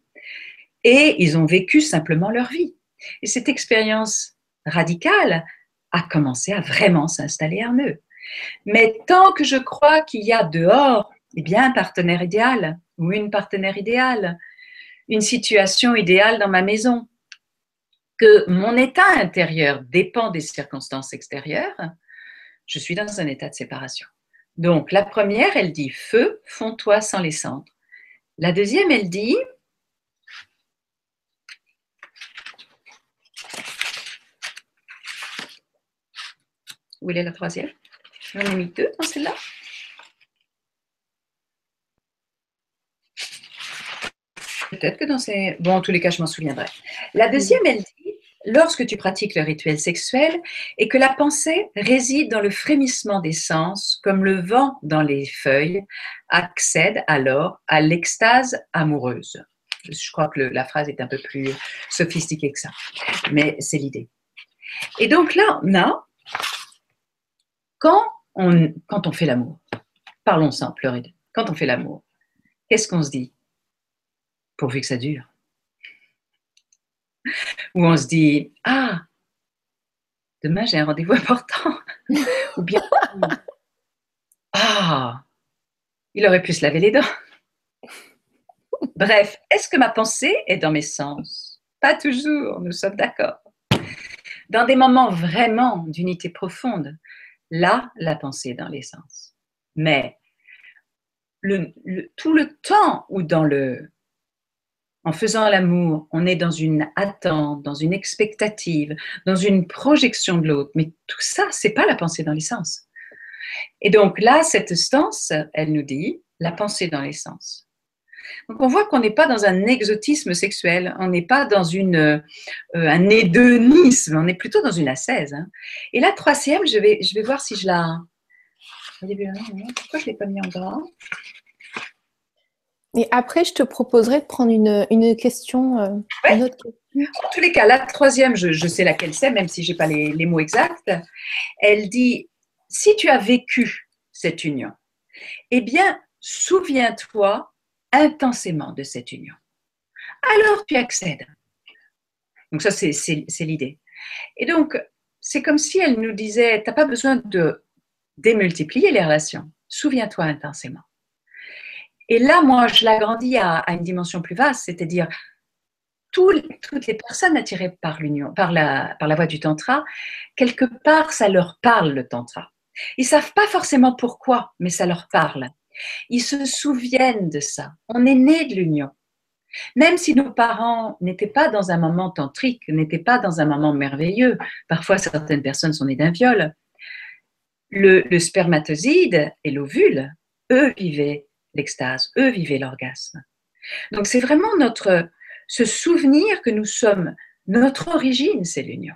Et ils ont vécu simplement leur vie. Et cette expérience radicale a commencé à vraiment s'installer en eux. Mais tant que je crois qu'il y a dehors, eh bien, un partenaire idéal ou une partenaire idéale, une situation idéale dans ma maison, que mon état intérieur dépend des circonstances extérieures, je suis dans un état de séparation. Donc, la première, elle dit feu, fonds-toi sans les cendres. La deuxième, elle dit Où est la troisième? J'en ai mis deux dans celle-là. Peut-être que dans ces... Bon, en tous les cas, je m'en souviendrai. La deuxième, elle dit, lorsque tu pratiques le rituel sexuel et que la pensée réside dans le frémissement des sens, comme le vent dans les feuilles, accède alors à l'extase amoureuse. Je crois que la phrase est un peu plus sophistiquée que ça, mais c'est l'idée. Et donc là, on a, quand on, quand on fait l'amour, parlons pleurer, quand on fait l'amour, qu'est-ce qu'on se dit? Pourvu que ça dure. Ou on se dit, ah, demain j'ai un rendez-vous important. [LAUGHS] Ou bien, ah, il aurait pu se laver les dents. Bref, est-ce que ma pensée est dans mes sens? Pas toujours, nous sommes d'accord. Dans des moments vraiment d'unité profonde, là, la pensée est dans les sens. Mais tout le temps ou dans le, en faisant l'amour, on est dans une attente, dans une expectative, dans une projection de l'autre. Mais tout ça, c'est pas la pensée dans l'essence. Et donc là, cette stance, elle nous dit la pensée dans l'essence. Donc on voit qu'on n'est pas dans un exotisme sexuel, on n'est pas dans une, euh, un hédonisme, on est plutôt dans une ascèse. Hein. Et la troisième, je vais, je vais voir si je la... Pourquoi je ne l'ai pas mis en gras et après, je te proposerai de prendre une, une question, euh, une autre question. En tous les cas, la troisième, je, je sais laquelle c'est, même si je n'ai pas les, les, mots exacts. Elle dit, si tu as vécu cette union, eh bien, souviens-toi intensément de cette union. Alors tu accèdes. Donc ça, c'est l'idée. Et donc, c'est comme si elle nous disait, tu n'as pas besoin de démultiplier les relations. Souviens-toi intensément. Et là, moi, je l'agrandis à, une dimension plus vaste, c'est-à-dire toutes les personnes attirées par l'union, par la, par voie du tantra, quelque part, ça leur parle le tantra. Ils savent pas forcément pourquoi, mais ça leur parle. Ils se souviennent de ça. On est né de l'union. Même si nos parents n'étaient pas dans un moment tantrique, n'étaient pas dans un moment merveilleux, parfois certaines personnes sont nées d'un viol, le, le spermatozoïde et l'ovule, eux, vivaient l'extase, eux vivaient l'orgasme. Donc c'est vraiment notre, ce souvenir que nous sommes, notre origine, c'est l'union.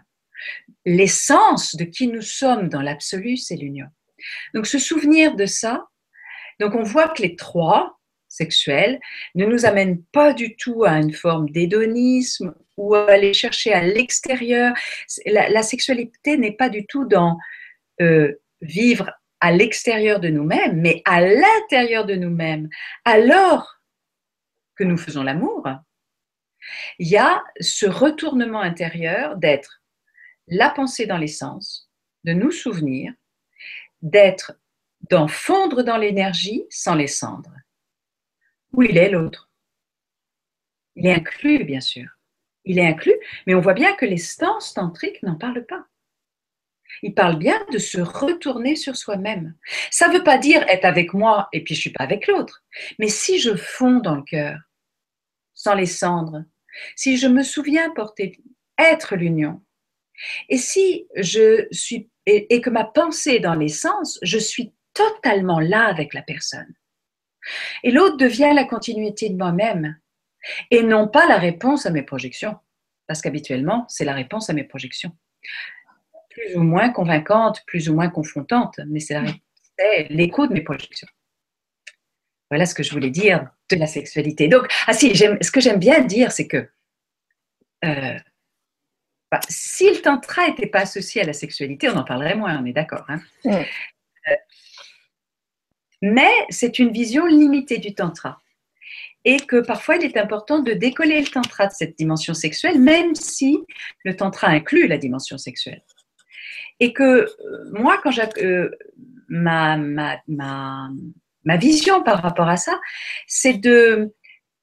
L'essence de qui nous sommes dans l'absolu, c'est l'union. Donc ce souvenir de ça, donc on voit que les trois sexuels ne nous amènent pas du tout à une forme d'hédonisme ou à aller chercher à l'extérieur. La, sexualité n'est pas du tout dans euh, vivre à l'extérieur de nous-mêmes, mais à l'intérieur de nous-mêmes, alors que nous faisons l'amour, il y a ce retournement intérieur d'être la pensée dans l'essence, de nous souvenir, d'être, d'en fondre dans l'énergie sans les cendres. Où il est l'autre? Il est inclus, bien sûr. Il est inclus, mais on voit bien que les stances tantriques n'en parlent pas. Il parle bien de se retourner sur soi-même. Ça ne veut pas dire être avec moi et puis je suis pas avec l'autre. Mais si je fonds dans le cœur, sans les cendres, si je me souviens porter, être l'union, et si je suis, et, que ma pensée est dans l'essence, je suis totalement là avec la personne. Et l'autre devient la continuité de moi-même et non pas la réponse à mes projections. Parce qu'habituellement, c'est la réponse à mes projections plus ou moins convaincantes, plus ou moins confrontantes, mais c'est l'écho de mes projections. Voilà ce que je voulais dire de la sexualité. Donc, ah si, ce que j'aime bien dire, c'est que euh, bah, si le tantra n'était pas associé à la sexualité, on en parlerait moins, on est d'accord. Hein. Euh, mais c'est une vision limitée du tantra. Et que parfois il est important de décoller le tantra de cette dimension sexuelle, même si le tantra inclut la dimension sexuelle. Et que euh, moi, quand j'ai ma, ma, ma, ma vision par rapport à ça, c'est de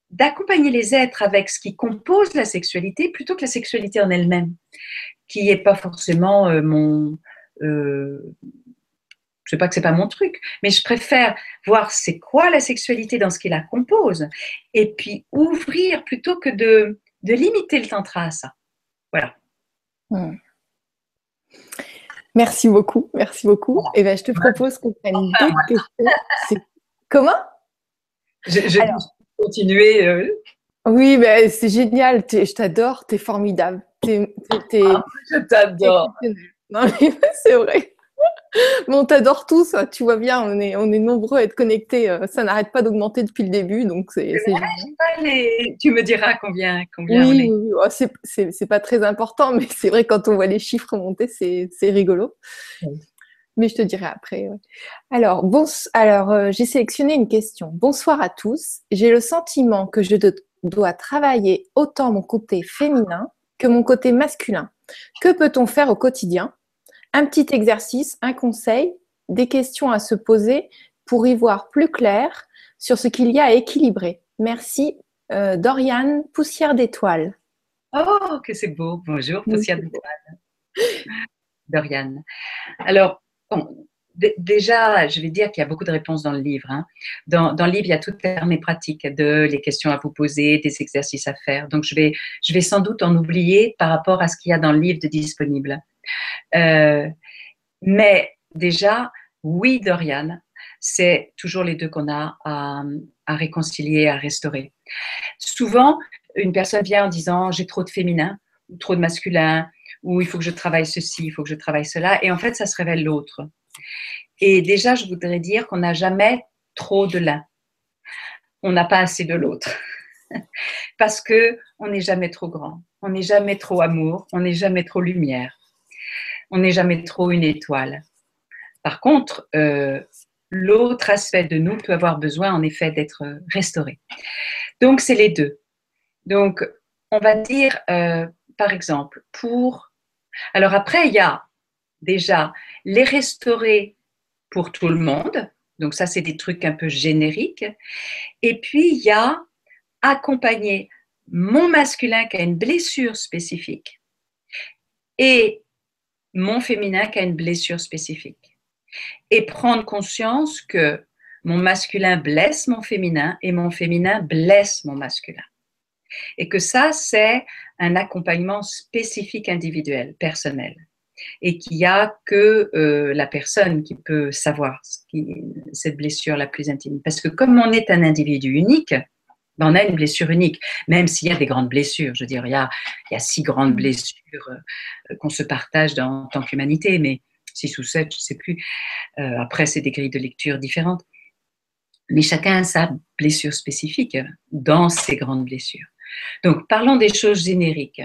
d'accompagner les êtres avec ce qui compose la sexualité plutôt que la sexualité en elle-même, qui n'est pas forcément euh, mon... Euh, je sais pas que c'est pas mon truc, mais je préfère voir c'est quoi la sexualité dans ce qui la compose, et puis ouvrir plutôt que de, de limiter le tantra à ça. Voilà. Hmm. Merci beaucoup, merci beaucoup. Et eh ben, je te propose qu'on prenne deux questions. Comment? Je, continuer. Euh. Oui, mais c'est génial. je t'adore. Tu es formidable. Ah, je t'adore. [LAUGHS] c'est vrai. Mais on t'adore tous, tu vois bien, on est, on est nombreux à être connectés, euh, ça n'arrête pas d'augmenter depuis le début, donc c'est Tu me diras combien, combien oui, on est. Oui, oh, c'est pas très important, [LAUGHS] mais c'est vrai quand on voit les chiffres monter, c'est rigolo mais je te dirai après. Alors, bon, alors euh, j'ai sélectionné une question. Bonsoir à tous. J'ai le sentiment que je dois travailler autant mon côté féminin que mon côté masculin. Que peut-on faire au quotidien Un petit exercice, un conseil, des questions à se poser pour y voir plus clair sur ce qu'il y a à équilibrer. Merci, euh, Doriane, poussière d'étoiles. Oh, que c'est beau. Bonjour, poussière d'étoiles. [LAUGHS] Doriane. Alors, déjà, je vais dire qu'il y a beaucoup de réponses dans le livre. Hein. Dans, le livre, il y a toutes les pratiques de les questions à vous poser, des exercices à faire. Donc, je vais, je vais sans doute en oublier par rapport à ce qu'il y a dans le livre de disponible. Euh, mais déjà, oui, Dorian, c'est toujours les deux qu'on a à, à, réconcilier, à restaurer. Souvent, une personne vient en disant j'ai trop de féminin ou trop de masculin ou il faut que je travaille ceci, il faut que je travaille cela, et en fait, ça se révèle l'autre. Et déjà, je voudrais dire qu'on n'a jamais trop de l'un. On n'a pas assez de l'autre. [LAUGHS] Parce que on n'est jamais trop grand, on n'est jamais trop amour, on n'est jamais trop lumière, on n'est jamais trop une étoile. Par contre, euh, l'autre aspect de nous peut avoir besoin en effet d'être restauré. Donc, c'est les deux. Donc, on va dire, euh, par exemple, pour alors après, il y a déjà les restaurer pour tout le monde. Donc ça, c'est des trucs un peu génériques. Et puis, il y a accompagner mon masculin qui a une blessure spécifique et mon féminin a une blessure spécifique. Et prendre conscience que mon masculin blesse mon féminin et mon féminin blesse mon masculin. Et que ça, c'est un accompagnement spécifique individuel, personnel. Et qu'il n'y a que euh, la personne qui peut savoir cette blessure la plus intime. Parce que comme on est un individu unique, on a une blessure unique, même s'il y a des grandes blessures. Je veux dire, il y a, il y a six grandes blessures euh, qu'on se partage dans, en tant qu'humanité, mais six ou sept, je ne sais plus. Euh, après, c'est des grilles de lecture différentes. Mais chacun a sa blessure spécifique dans ces grandes blessures. Donc, parlons des choses génériques.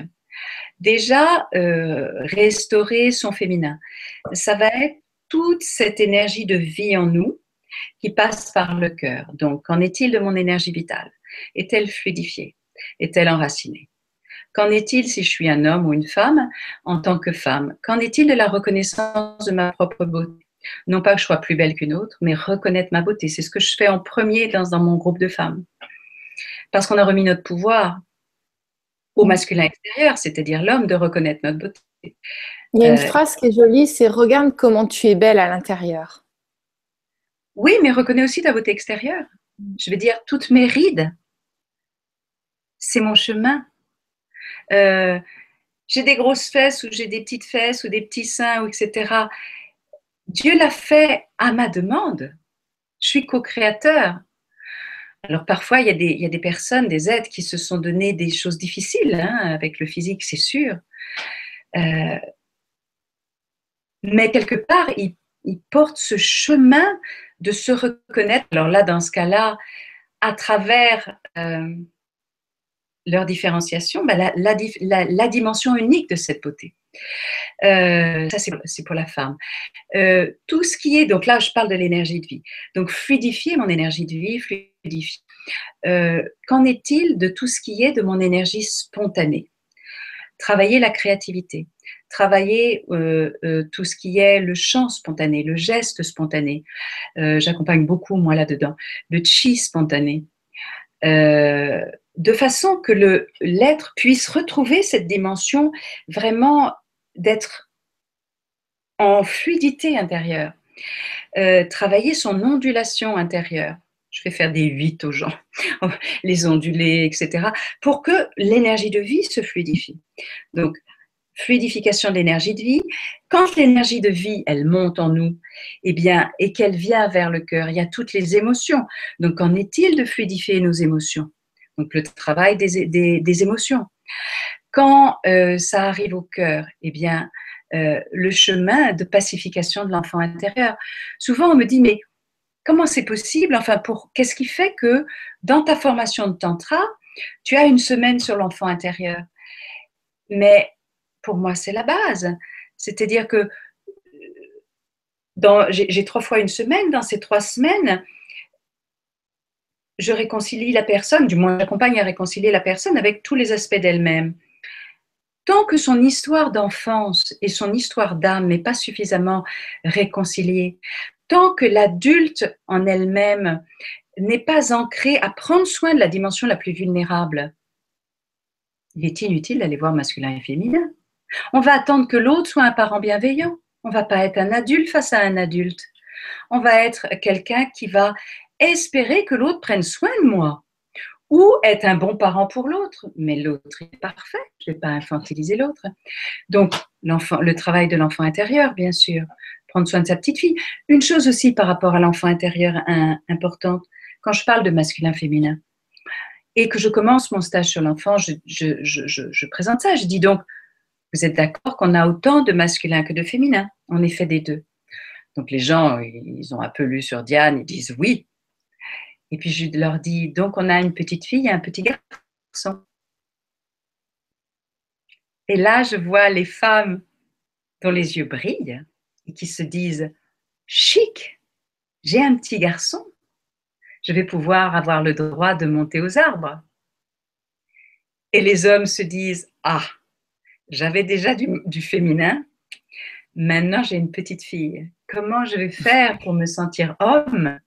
Déjà, euh, restaurer son féminin, ça va être toute cette énergie de vie en nous qui passe par le cœur. Donc, qu'en est-il de mon énergie vitale? Est-elle fluidifiée? Est-elle enracinée? Qu'en est-il si je suis un homme ou une femme? En tant que femme Qu'en est-il de la reconnaissance de ma propre beauté? Non pas que je sois plus belle qu'une autre, mais reconnaître ma beauté. C'est ce que je fais en premier dans mon groupe de femmes parce qu'on a remis notre pouvoir au masculin extérieur, c'est-à-dire l'homme, de reconnaître notre beauté. Il y a une euh, phrase qui est jolie, c'est regarde comment tu es belle à l'intérieur. Oui, mais reconnais aussi ta beauté extérieure. Je veux dire, toutes mes rides, c'est mon chemin. Euh, j'ai des grosses fesses ou j'ai des petites fesses ou des petits seins, ou etc. Dieu l'a fait à ma demande. Je suis co-créateur. Alors parfois, il y, a des, personnes, des êtres qui se sont donné des choses difficiles hein, avec le physique, c'est sûr. Euh, mais quelque part, ils, portent ce chemin de se reconnaître. Alors là, dans ce cas-là, à travers euh, leur différenciation, bah, la, dimension unique de cette beauté. Euh, ça, c'est pour la femme. Euh, tout ce qui est, donc là, je parle de l'énergie de vie. Donc, fluidifier mon énergie de vie, fluidifier. Qu'en est-il de tout ce qui est de mon énergie spontanée? Travailler la créativité, travailler euh, euh, tout ce qui est le chant spontané, le geste spontané. Euh, j'accompagne beaucoup, moi, là-dedans. Le chi spontané. De façon que l'être puisse retrouver cette dimension vraiment d'être en fluidité intérieure. travailler son ondulation intérieure. Je vais faire des huit aux gens, [LAUGHS] les ondulés, etc., pour que l'énergie de vie se fluidifie. Donc, fluidification de l'énergie de vie. Quand l'énergie de vie, elle monte en nous, eh bien, et qu'elle vient vers le cœur, il y a toutes les émotions. Donc, qu'en est-il de fluidifier nos émotions? Donc, le travail des, émotions. Quand euh, ça arrive au cœur, eh bien, euh, le chemin de pacification de l'enfant intérieur. Souvent, on me dit, mais comment c'est possible? Enfin, pour qu'est-ce qui fait que dans ta formation de tantra, tu as une semaine sur l'enfant intérieur? Mais pour moi, c'est la base. C'est-à-dire que j'ai trois fois une semaine, dans ces trois semaines, je réconcilie la personne, du moins j'accompagne à réconcilier la personne avec tous les aspects d'elle-même. Tant que son histoire d'enfance et son histoire d'âme n'est pas suffisamment réconciliée, tant que l'adulte en elle-même n'est pas ancré à prendre soin de la dimension la plus vulnérable, il est inutile d'aller voir masculin et féminin. On va attendre que l'autre soit un parent bienveillant. On va pas être un adulte face à un adulte. On va être quelqu'un qui va espérer que l'autre prenne soin de moi ou être un bon parent pour l'autre. Mais l'autre est parfait. Je ne vais pas infantiliser l'autre. Donc, le travail de l'enfant intérieur, bien sûr. Prendre soin de sa petite fille. Une chose aussi par rapport à l'enfant intérieur importante, quand je parle de masculin-féminin et que je commence mon stage sur l'enfant, je, je, présente ça. Je dis donc, vous êtes d'accord qu'on a autant de masculin que de féminin? Est fait des deux. Donc les gens, ils ont un peu lu sur Diane, ils disent oui. Et puis je leur dis, donc on a une petite fille et un petit garçon. Et là, je vois les femmes dont les yeux brillent et qui se disent, chic, j'ai un petit garçon, je vais pouvoir avoir le droit de monter aux arbres. Et les hommes se disent, ah, j'avais déjà du, féminin. Maintenant, j'ai une petite fille. Comment je vais faire pour me sentir homme?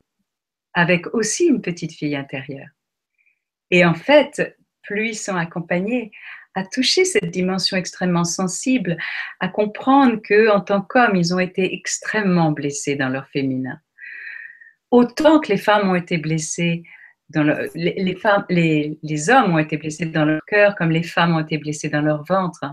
Avec aussi une petite fille intérieure Et en fait, plus ils sont accompagnés à toucher cette dimension extrêmement sensible, à comprendre que en tant qu'hommes, ils ont été extrêmement blessés dans leur féminin. Autant que les femmes ont été blessées dans les, les, hommes ont été blessés dans leur cœur comme les femmes ont été blessées dans leur ventre.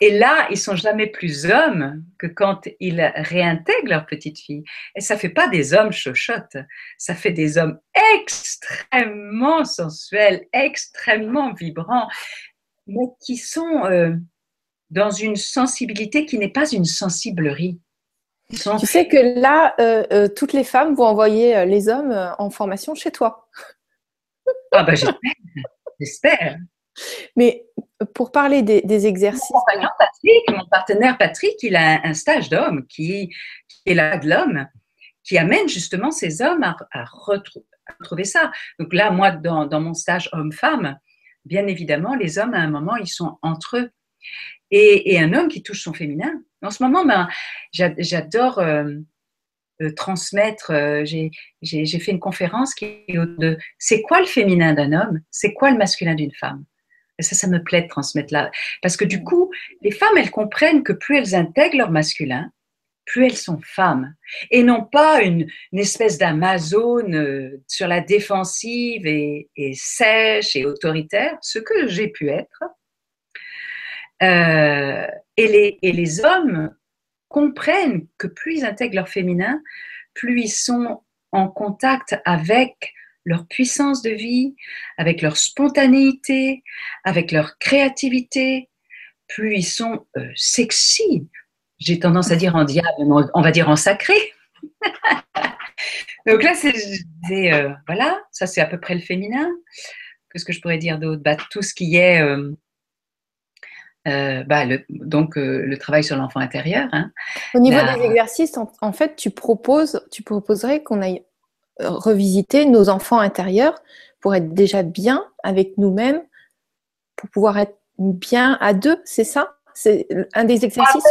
Et là, ils sont jamais plus hommes que quand ils réintègrent leur petite fille. Et ça fait pas des hommes chochottes, ça fait des hommes extrêmement sensuels, extrêmement vibrants, mais qui sont euh, dans une sensibilité qui n'est pas une sensiblerie. Tu sais que là, euh, euh, toutes les femmes vont envoyer les hommes en formation chez toi. Ah ben j'espère, j'espère. Mais pour parler des, exercices. Mon Patrick, mon partenaire Patrick, il a un stage d'homme qui, est là de l'homme, qui amène justement ces hommes à, retrouver ça. Donc là, moi, dans, mon stage homme-femme, bien évidemment, les hommes, à un moment, ils sont entre eux. Et, un homme qui touche son féminin. En ce moment, ben, j'adore euh, euh, transmettre. Euh, j'ai fait une conférence qui est de c'est quoi le féminin d'un homme? C'est quoi le masculin d'une femme? Et ça, ça me plaît de transmettre là. Parce que du coup, les femmes, elles comprennent que plus elles intègrent leur masculin, plus elles sont femmes. Et non pas une, espèce d'amazone euh, sur la défensive et, sèche et autoritaire, ce que j'ai pu être. Euh, et, les, et les hommes comprennent que plus ils intègrent leur féminin, plus ils sont en contact avec leur puissance de vie, avec leur spontanéité, avec leur créativité, plus ils sont euh, sexy. J'ai tendance à dire en diable, on va dire en sacré. [LAUGHS] Donc là, c'est, euh, voilà, ça c'est à peu près le féminin. Qu'est-ce que je pourrais dire d'autre? Bah, Tout ce qui est euh, bah, le, donc le travail sur l'enfant intérieur. Hein. Au niveau des exercices, en, fait, tu proposes, tu proposerais qu'on aille revisiter nos enfants intérieurs pour être déjà bien avec nous-mêmes, pour pouvoir être bien à deux, c'est ça? C'est un des exercices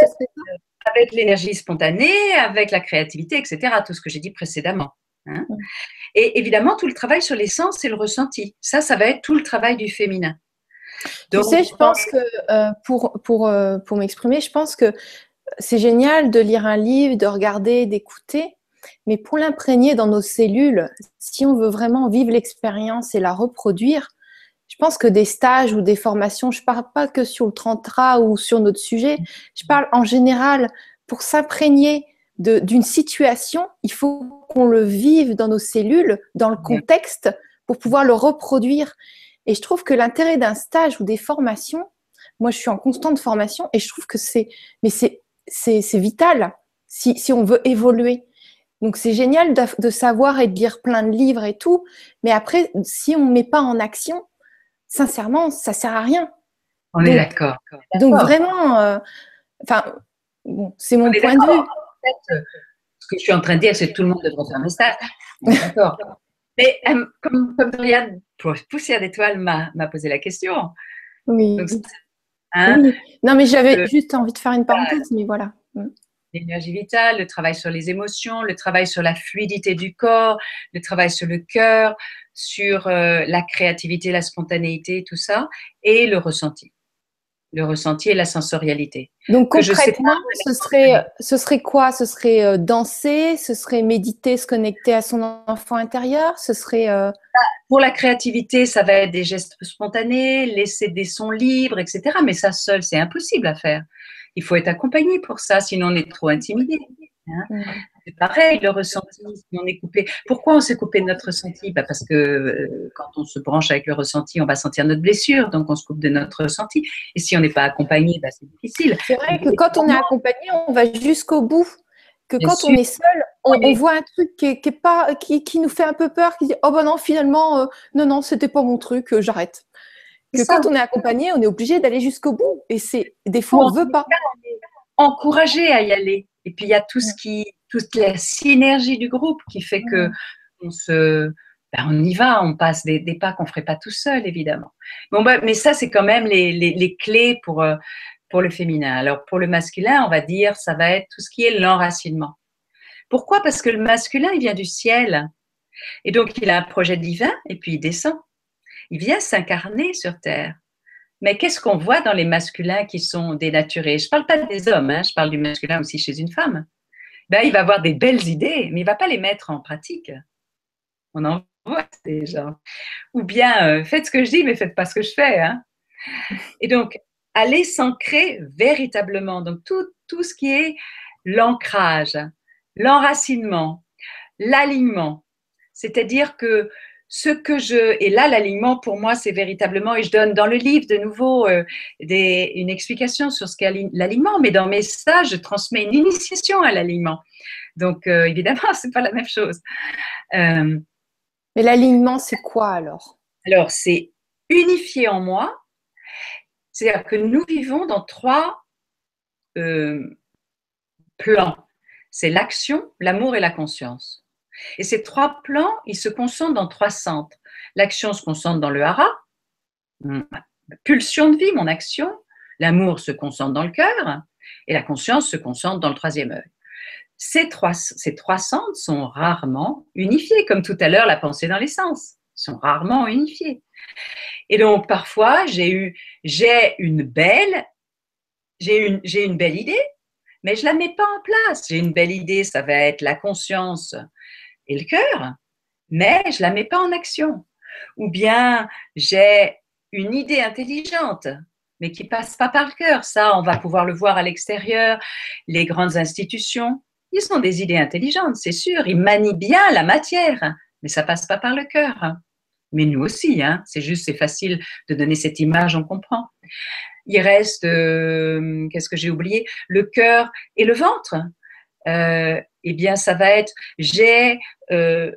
Avec, l'énergie spontanée, avec la créativité, etc. Tout ce que j'ai dit précédemment. Hein. Et évidemment, tout le travail sur les sens et le ressenti. Ça, ça va être tout le travail du féminin. tu sais, je pense que euh, pour, pour, euh, pour m'exprimer, je pense que c'est génial de lire un livre, de regarder, d'écouter, mais pour l'imprégner dans nos cellules, si on veut vraiment vivre l'expérience et la reproduire, je pense que des stages ou des formations, je ne parle pas que sur le tantra ou sur notre sujet, je parle en général pour s'imprégner d'une situation, il faut qu'on le vive dans nos cellules, dans le contexte, pour pouvoir le reproduire. Et je trouve que l'intérêt d'un stage ou des formations, moi je suis en constante formation et je trouve que c'est, vital si, si on veut évoluer. Donc c'est génial de, de, savoir et de lire plein de livres et tout, mais après, si on ne met pas en action, sincèrement, ça sert à rien. On est d'accord. Donc vraiment, euh, enfin, c'est mon point de vue. Euh, ce que je suis en train de dire, c'est que tout le monde devrait faire un stage. D'accord. [LAUGHS] Mais euh, comme, comme Dorian, Poussière d'étoile m'a posé la question. Oui. Hein, oui. Non, mais j'avais juste envie de faire une parenthèse, mais voilà. L'énergie vitale, le travail sur les émotions, le travail sur la fluidité du corps, le travail sur le cœur, sur euh, la créativité, la spontanéité, tout ça, et le ressenti. Le ressenti et la sensorialité. Donc concrètement, ce, serait, ce serait quoi? Ce serait euh, danser, ce serait méditer, se connecter à son enfant intérieur, ce serait... Euh, Pour la créativité, ça va être des gestes spontanés, laisser des sons libres, etc. Mais ça seul, c'est impossible à faire. Il faut être accompagné pour ça, sinon on est trop intimidé. Hein. C'est pareil, le ressenti, si on est coupé. Pourquoi on s'est coupé de notre ressenti? Bah Parce que euh, quand on se branche avec le ressenti, on va sentir notre blessure, donc on se coupe de notre ressenti. Et si on n'est pas accompagné, bah, c'est difficile. C'est vrai que quand on est accompagné, on va jusqu'au bout. Que quand on est seul, on, voit un truc qui, est, pas, qui, qui, nous fait un peu peur, qui dit Oh ben non, finalement, euh, non, non, c'était pas mon truc, euh, j'arrête. Que quand on est accompagné, on est obligé d'aller jusqu'au bout. Et c'est des fois, on ne veut pas. Encourager à y aller. Et puis il y a tout ce qui, toute la synergie du groupe qui fait que on se, ben, on y va, on passe des, pas qu'on ferait pas tout seul évidemment. Bon bah, mais ça c'est quand même les, les, clés pour euh, pour le féminin. Alors pour le masculin, on va dire ça va être tout ce qui est l'enracinement. Pourquoi? Parce que le masculin il vient du ciel et donc il a un projet divin et puis il descend. Il vient s'incarner sur terre. Mais qu'est-ce qu'on voit dans les masculins qui sont dénaturés? Je ne parle pas des hommes, hein, je parle du masculin aussi chez une femme. Ben, il va avoir des belles idées, mais il ne va pas les mettre en pratique. On en voit ces gens. Ou bien, euh, faites ce que je dis, mais faites pas ce que je fais. Hein. Et donc, aller s'ancrer véritablement. Donc, tout, tout ce qui est l'ancrage, l'enracinement, l'alignement. C'est-à-dire que ce que je et là l'alignement pour moi c'est véritablement et je donne dans le livre de nouveau euh, des, une explication sur ce qu'est l'alignement mais dans mes stages je transmets une initiation à l'alignement. Donc euh, [LAUGHS] évidemment c'est pas la même chose. Euh, mais l'alignement c'est quoi alors? Alors c'est unifié en moi. C'est-à-dire que nous vivons dans trois plans. C'est l'action l'amour et la conscience et ces trois plans, ils se concentrent dans trois centres. L'action se concentre dans le hara, pulsion de vie, mon action. L'amour se concentre dans le cœur et la conscience se concentre dans le troisième œil. Ces trois, ces trois centres sont rarement unifiés, comme tout à l'heure la pensée dans les sens, sont rarement unifiés. Et donc parfois j'ai eu, j'ai une belle, j'ai une, j'ai une belle idée, mais je la mets pas en place. J'ai une belle idée, ça va être la conscience et le cœur, mais je la mets pas en action. Ou bien j'ai une idée intelligente, mais qui passe pas par le cœur. Ça, on va pouvoir le voir à l'extérieur. Les grandes institutions, ils ont des idées intelligentes, c'est sûr. Ils manient bien la matière, mais ça passe pas par le cœur. mais nous aussi, hein. c'est juste, c'est facile de donner cette image, on comprend. Il reste, euh, qu'est-ce que j'ai oublié? Le cœur et le ventre. Euh, eh bien, ça va être, j'ai, euh,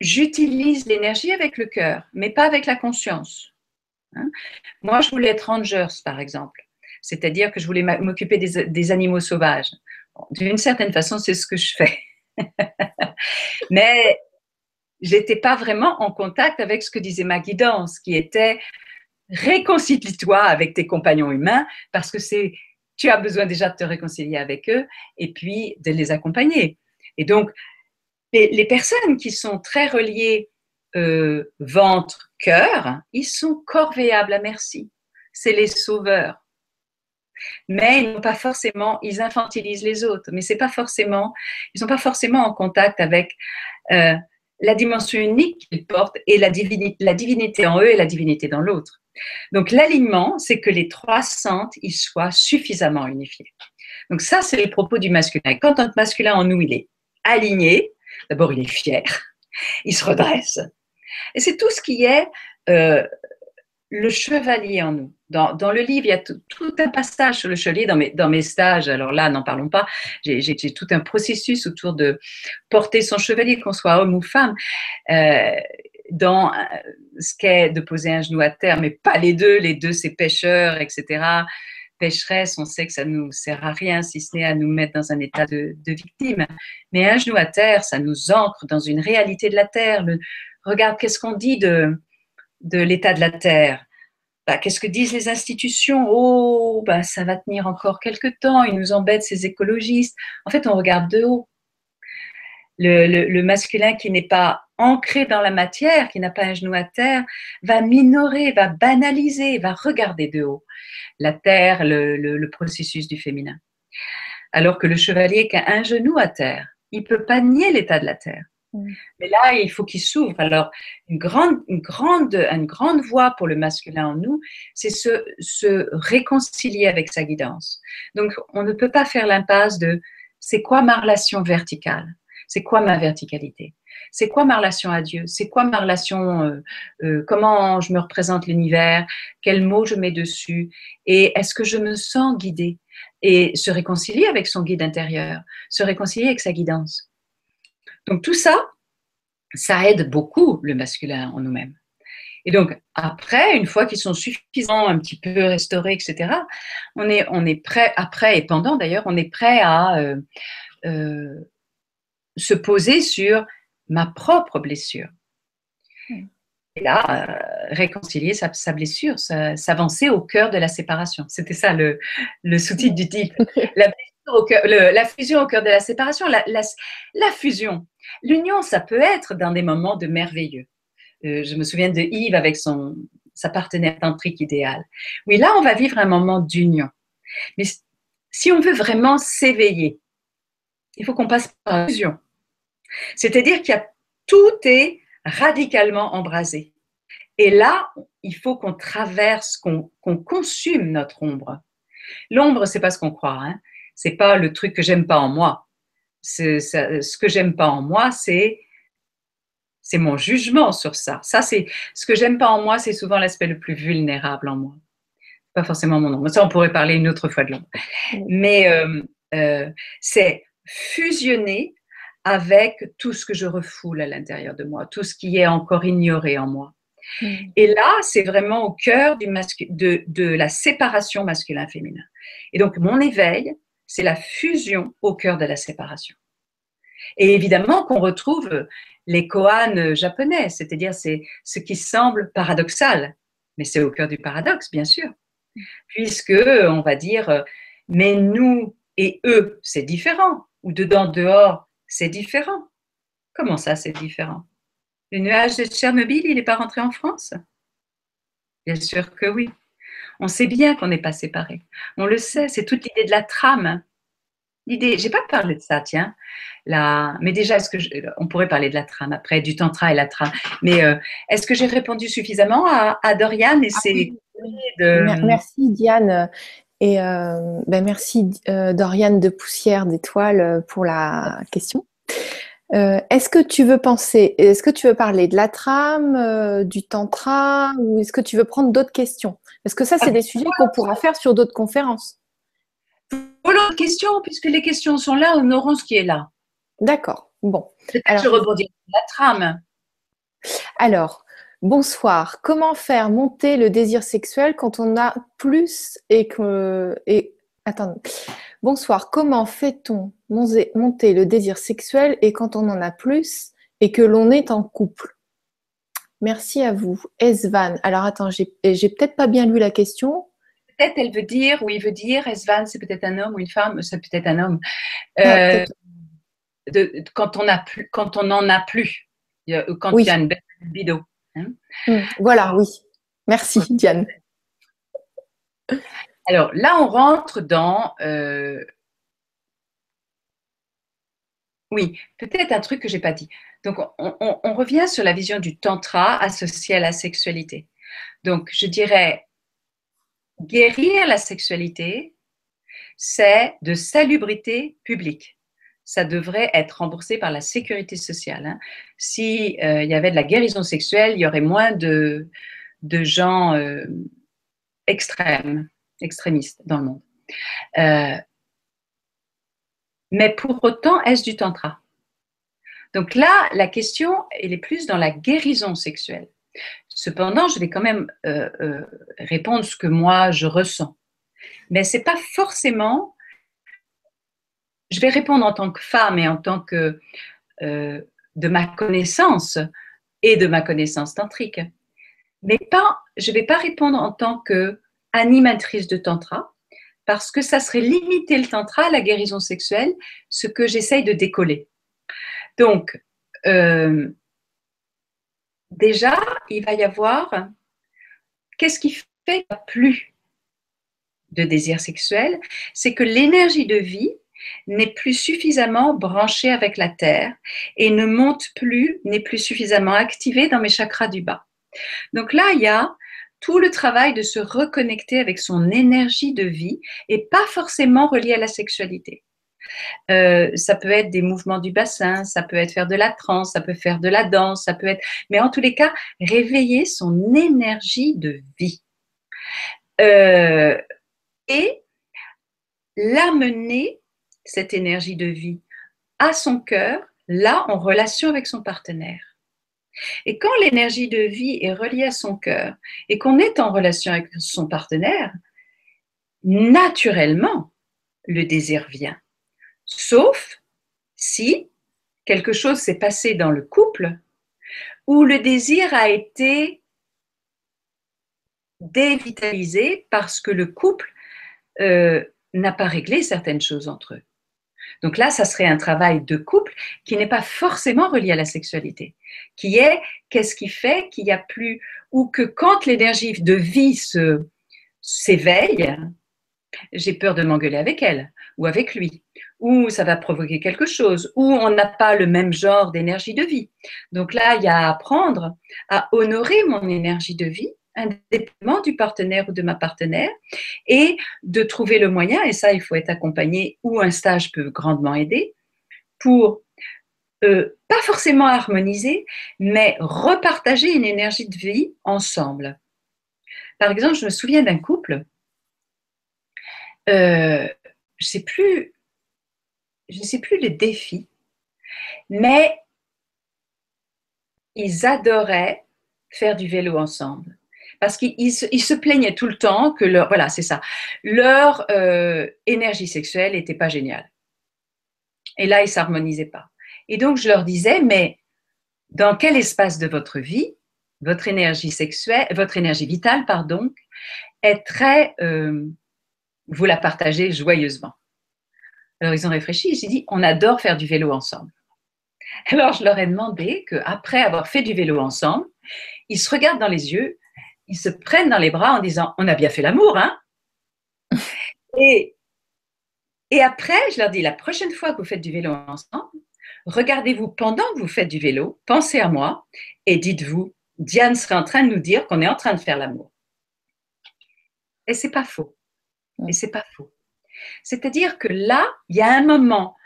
j'utilise l'énergie avec le cœur, mais pas avec la conscience. Hein. Moi, je voulais être rangers, par exemple, c'est-à-dire que je voulais m'occuper des, animaux sauvages. D'une certaine façon, c'est ce que je fais. [LAUGHS] mais j'étais pas vraiment en contact avec ce que disait ma guidance, qui était réconcilie-toi avec tes compagnons humains parce que c'est tu as besoin déjà de te réconcilier avec eux et puis de les accompagner. Et donc, les, personnes qui sont très reliées euh, ventre, cœur, ils sont corvéables à merci. C'est les sauveurs. Mais ils n'ont pas forcément, ils infantilisent les autres, mais c'est pas forcément, ils sont pas forcément en contact avec euh, la dimension unique qu'ils portent et la divinité, la divinité en eux et la divinité dans l'autre. Donc l'alignement, c'est que les trois centres, ils soient suffisamment unifiés. Donc ça, c'est les propos du masculin. quand un masculin en nous, il est aligné, d'abord il est fier, il se redresse. Et c'est tout ce qui est euh, le chevalier en nous. Dans, le livre, il y a tout, un passage sur le chevalier dans mes, dans mes stages. Alors là, n'en parlons pas. J'ai tout un processus autour de porter son chevalier, qu'on soit homme ou femme, euh, dans euh, ce qu'est de poser un genou à terre, mais pas les deux. Les deux, c'est pêcheurs, etc. Pécheresse, on sait que ça ne nous sert à rien, si ce n'est à nous mettre dans un état de, victime. Mais un genou à terre, ça nous ancre dans une réalité de la terre. regarde, qu'est-ce qu'on dit de, de l'état de la terre? Bah, qu'est-ce que disent les institutions? Oh, bah, ça va tenir encore quelques temps, ils nous embêtent ces écologistes. En fait, on regarde de haut. Le, masculin qui n'est pas ancré dans la matière, qui n'a pas un genou à terre, va minorer, va banaliser, va regarder de haut la terre, le, processus du féminin. Alors que le chevalier qui a un genou à terre, il peut pas nier l'état de la terre. Mm. Mais là, il faut qu'il s'ouvre. Alors, une grande, une, grande, une grande voie pour le masculin en nous, c'est se, se réconcilier avec sa guidance. Donc, on ne peut pas faire l'impasse de c'est quoi ma relation verticale? C'est quoi ma verticalité? C'est quoi ma relation à Dieu? C'est quoi ma relation euh, euh, Comment je me représente l'univers? Quels mots je mets dessus? Et est-ce que je me sens guidée? Et se réconcilier avec son guide intérieur, se réconcilier avec sa guidance. Donc tout ça, ça aide beaucoup le masculin en nous-mêmes. Et donc après, une fois qu'ils sont suffisamment un petit peu restaurés, etc., on est, on est prêt, après et pendant d'ailleurs, on est prêt à euh, se poser sur ma propre blessure. Et là, euh, réconcilier sa, blessure, s'avancer au cœur de la séparation. C'était ça le, le sous-titre du titre. [LAUGHS] La, la, fusion au cœur de la séparation, la, la fusion, L'union, ça peut être dans des moments de merveilleux. Euh, je me souviens de Yves avec son, sa partenaire tantrique idéale. Oui, là, on va vivre un moment d'union. Mais si on veut vraiment s'éveiller, il faut qu'on passe par la fusion. C'est-à-dire qu'il y a tout est radicalement embrasé. Et là, il faut qu'on traverse, qu'on consume notre ombre. L'ombre, c'est pas ce qu'on croit. Hein. C'est pas le truc que j'aime pas en moi ce que j'aime pas en moi, c'est c'est mon jugement sur ça. Ça, c'est ce que j'aime pas en moi, c'est souvent l'aspect le plus vulnérable en moi. Pas forcément mon ombre. Ça, on pourrait parler une autre fois de l'ombre. Mais euh, euh, c'est fusionner avec tout ce que je refoule à l'intérieur de moi, tout ce qui est encore ignoré en moi. Mm. Et là, c'est vraiment au cœur du de, de la séparation masculin-féminin. Et donc, mon éveil, c'est la fusion au cœur de la séparation. Et évidemment qu'on retrouve les koans japonais, c'est-à-dire c'est ce qui semble paradoxal, mais c'est au cœur du paradoxe, bien sûr, puisque on va dire, mais nous et eux, c'est différent, ou dedans, dehors, c'est différent. Comment ça, c'est différent? Le nuage de Tchernobyl, il n'est pas rentré en France? Bien sûr que oui. On sait bien qu'on n'est pas séparés. On le sait, c'est toute l'idée de la trame. L'idée, j'ai pas parlé de ça, tiens. La, mais déjà, est-ce que on pourrait parler de la trame après, du tantra et la trame. Mais euh, est-ce que j'ai répondu suffisamment à, à Dorian et ah Merci Diane. Et euh, ben merci euh, Doriane de Poussière d'étoiles pour la question. Euh, est-ce que tu veux penser, est-ce que tu veux parler de la trame, euh, du tantra, ou est-ce que tu veux prendre d'autres questions? Parce que ça, c'est des sujets qu'on pourra faire sur d'autres conférences. Voilà, questions, puisque les questions sont là, nous aurons ce qui est là. D'accord. Bon. Alors, je rebondis la trame. Alors, bonsoir. Comment faire monter le désir sexuel quand on a plus et que et attends. Bonsoir. Comment fait-on monter le désir sexuel et quand on en a plus et que l'on est en couple? Merci à vous. Esvan. Alors attends, j'ai peut-être pas bien lu la question. Peut-être elle veut dire, ou il veut dire, Esvan, c'est peut-être un homme ou une femme, c'est peut-être un homme. Euh, de, quand on a plus, quand on n'en a plus, quand il y a une belle vidéo. Hein. Mmh. Voilà, oui. Merci, Diane. Alors là, on rentre dans. Euh, oui, peut-être un truc que j'ai pas dit. Donc, on, revient sur la vision du tantra associé à la sexualité. Donc, je dirais guérir la sexualité, c'est de salubrité publique. Ça devrait être remboursé par la sécurité sociale. Hein. Si euh, y avait de la guérison sexuelle, il y aurait moins de, gens euh, extrêmes extrémistes dans le monde. Euh, mais pour autant, est-ce du tantra? Donc là, la question, elle est plus dans la guérison sexuelle. Cependant, je vais quand même euh, répondre ce que moi je ressens. Mais c'est pas forcément. Je vais répondre en tant que femme et en tant que de ma connaissance et de ma connaissance tantrique. Mais pas, je ne vais pas répondre en tant que animatrice de tantra, parce que ça serait limiter le tantra la guérison sexuelle, ce que j'essaye de décoller. Donc, euh, déjà, il va y avoir, qu'est-ce qui fait plus de désir sexuel? C'est que l'énergie de vie n'est plus suffisamment branchée avec la terre et ne monte plus, n'est plus suffisamment activée dans mes chakras du bas. Donc là, il y a tout le travail de se reconnecter avec son énergie de vie et pas forcément relié à la sexualité. Euh, ça peut être des mouvements du bassin, ça peut être faire de la transe, ça peut faire de la danse, ça peut être, mais en tous les cas, réveiller son énergie de vie euh, et l'amener cette énergie de vie à son cœur, là en relation avec son partenaire. Et quand l'énergie de vie est reliée à son cœur et qu'on est en relation avec son partenaire, naturellement, le désir vient. Sauf si quelque chose s'est passé dans le couple où le désir a été dévitalisé parce que le couple euh, n'a pas réglé certaines choses entre eux. Donc là, ça serait un travail de couple qui n'est pas forcément relié à la sexualité, qui est qu'est-ce qui fait qu'il n'y a plus, ou que quand l'énergie de vie se, s'éveille, j'ai peur de m'engueuler avec elle ou avec lui, ou ça va provoquer quelque chose, ou on n'a pas le même genre d'énergie de vie. Donc là, il y a à apprendre à honorer mon énergie de vie indépendamment du partenaire ou de ma partenaire, et de trouver le moyen, et ça, il faut être accompagné, ou un stage peut grandement aider, pour euh, pas forcément harmoniser, mais repartager une énergie de vie ensemble. Par exemple, je me souviens d'un couple, euh, je sais plus, je ne sais plus le défi, mais ils adoraient faire du vélo ensemble parce qu'ils se, plaignaient tout le temps que leur, voilà, c'est ça, leur euh, énergie sexuelle n'était pas géniale. Et là, ils s'harmonisaient pas. Et donc, je leur disais, mais dans quel espace de votre vie, votre énergie sexuelle, votre énergie vitale, pardon, est très, euh, vous la partagez joyeusement? Alors, ils ont réfléchi, ont dit, on adore faire du vélo ensemble. Alors, je leur ai demandé qu'après avoir fait du vélo ensemble, ils se regardent dans les yeux ils se prennent dans les bras en disant On a bien fait l'amour, hein [LAUGHS] et, et après, je leur dis La prochaine fois que vous faites du vélo ensemble, regardez-vous pendant que vous faites du vélo, pensez à moi et dites-vous Diane serait en train de nous dire qu'on est en train de faire l'amour. Et c'est pas faux. Et c'est pas faux. C'est-à-dire que là, il y a un moment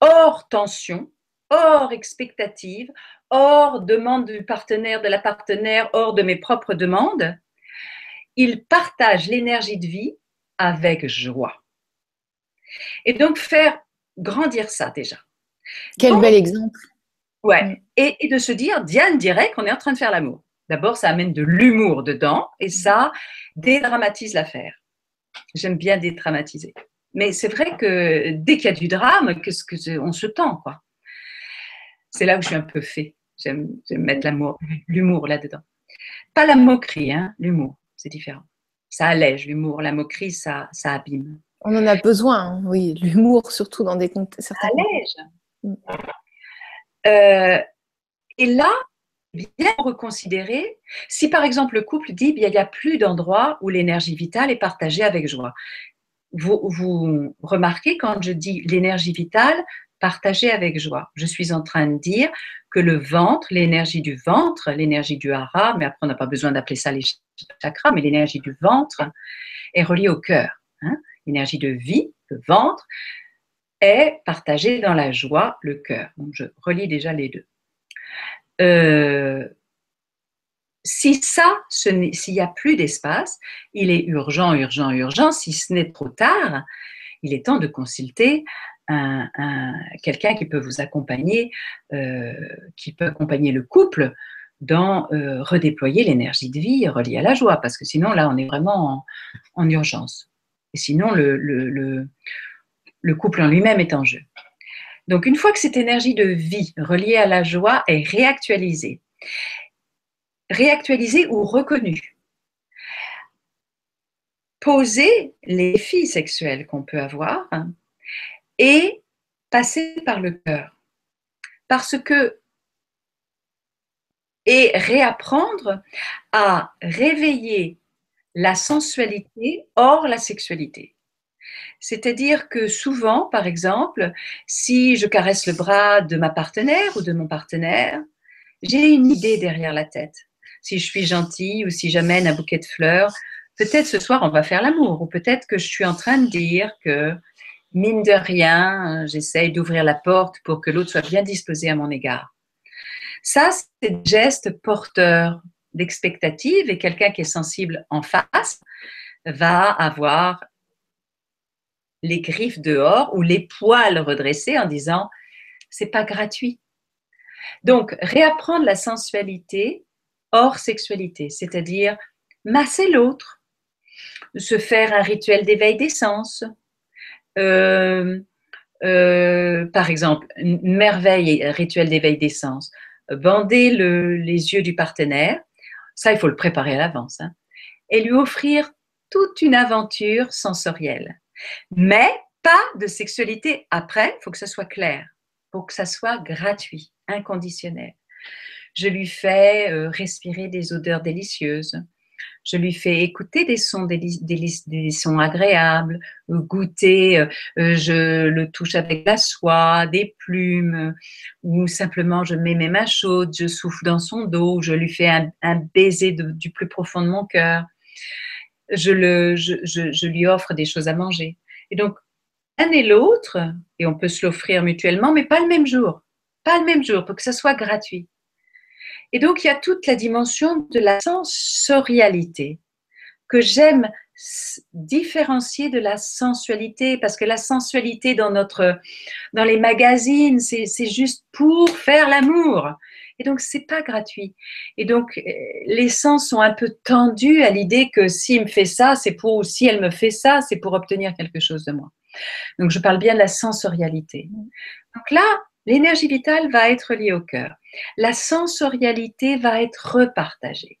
hors tension, hors expectative, hors demande du partenaire, de la partenaire, hors de mes propres demandes, il partage l'énergie de vie avec joie. Et donc faire grandir ça déjà. Quel bel exemple. Ouais. Mm. Et, de se dire, Diane dirait qu'on est en train de faire l'amour. D'abord, ça amène de l'humour dedans et ça dédramatise l'affaire. J'aime bien dédramatiser. Mais c'est vrai que dès qu'il y a du drame, que on se tend, quoi. C'est là où je suis un peu fait. J'aime mettre l'amour, l'humour là-dedans. Pas la moquerie, hein, l'humour, c'est différent. Ça allège l'humour, la moquerie, ça, ça abîme. On en a besoin, hein, oui, l'humour, surtout dans des contextes. Ça allège. Euh, et là, bien reconsidérer, si par exemple le couple dit il n'y a plus d'endroit où l'énergie vitale est partagée avec joie. Vous, vous remarquez quand je dis l'énergie vitale partagée avec joie, je suis en train de dire que le ventre, l'énergie du ventre, l'énergie du hara, mais après on n'a pas besoin d'appeler ça les chakras, mais l'énergie du ventre est reliée au cœur. Hein. l'énergie de vie, le ventre, est partagée dans la joie, le cœur. Donc je relis déjà les deux. Euh, si ça, s'il n'y a plus d'espace, il est urgent, urgent, urgent. Si ce n'est trop tard, il est temps de consulter un, quelqu'un qui peut vous accompagner, euh, qui peut accompagner le couple dans euh, redéployer l'énergie de vie reliée à la joie, parce que sinon là, on est vraiment en, urgence. Et sinon, le, le, le couple en lui-même est en jeu. Donc une fois que cette énergie de vie reliée à la joie est réactualisée, réactualisée ou reconnue, poser les défis sexuels qu'on peut avoir et passer par le cœur. Parce que et réapprendre à réveiller la sensualité hors la sexualité. C'est-à-dire que souvent, par exemple, si je caresse le bras de ma partenaire ou de mon partenaire, j'ai une idée derrière la tête. Si je suis gentille ou si j'amène un bouquet de fleurs, peut-être ce soir on va faire l'amour ou peut-être que je suis en train de dire que mine de rien, j'essaye d'ouvrir la porte pour que l'autre soit bien disposé à mon égard. Ça, c'est des gestes porteurs d'expectative et quelqu'un qui est sensible en face va avoir les griffes dehors ou les poils redressés en disant c'est pas gratuit. Donc, réapprendre la sensualité hors sexualité, c'est-à-dire masser l'autre, se faire un rituel d'éveil des sens. Euh, euh, par exemple, merveille rituel d'éveil des sens. Bander les yeux du partenaire, ça il faut le préparer à l'avance, hein, et lui offrir toute une aventure sensorielle. Mais pas de sexualité après, il faut que ça soit clair, pour que ça soit gratuit, inconditionnel. Je lui fais euh, respirer des odeurs délicieuses. Je lui fais écouter des sons, des, sons agréables, euh, goûter, euh, je le touche avec la soie, des plumes, ou simplement je mets mes mains chaudes, je souffle dans son dos, je lui fais un, baiser du plus profond de mon cœur je, lui offre des choses à manger. Et donc, l'un et l'autre, et on peut se l'offrir mutuellement, mais pas le même jour. Pas le même jour, pour que ça soit gratuit. Et donc, il y a toute la dimension de la sensorialité que j'aime différencier de la sensualité, parce que la sensualité dans, notre, dans les magazines, c'est juste pour faire l'amour. Et donc, c'est pas gratuit. Et donc, euh, les sens sont un peu tendus à l'idée que s'il me fait ça, c'est pour, ou si elle me fait ça, c'est pour obtenir quelque chose de moi. Donc, je parle bien de la sensorialité. Donc là, l'énergie vitale va être liée au cœur. La sensorialité va être repartagée.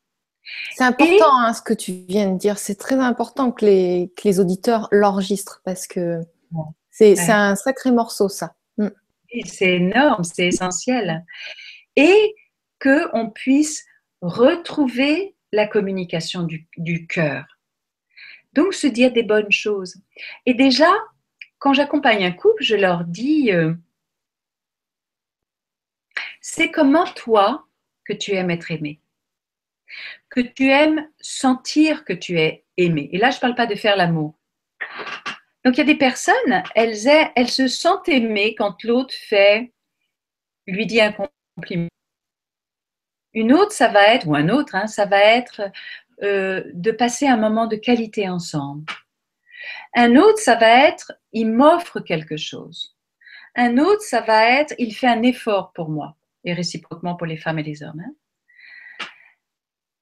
C'est important hein, ce que tu viens de dire. C'est très important que les, que les auditeurs l'enregistrent parce que c'est un sacré morceau, ça. Mm. C'est énorme, c'est essentiel et qu'on puisse retrouver la communication du, cœur. Donc, se dire des bonnes choses. Et déjà, quand j'accompagne un couple, je leur dis, euh, c'est comment toi que tu aimes être aimé, que tu aimes sentir que tu es aimé. Et là, je ne parle pas de faire l'amour. Donc, il y a des personnes, elles, se sentent aimées quand l'autre fait lui dit un compliment. Une autre, ça va être, ou un autre, hein, ça va être euh, de passer un moment de qualité ensemble. Un autre, ça va être, il m'offre quelque chose. Un autre, ça va être, il fait un effort pour moi, et réciproquement pour les femmes et les hommes. Hein.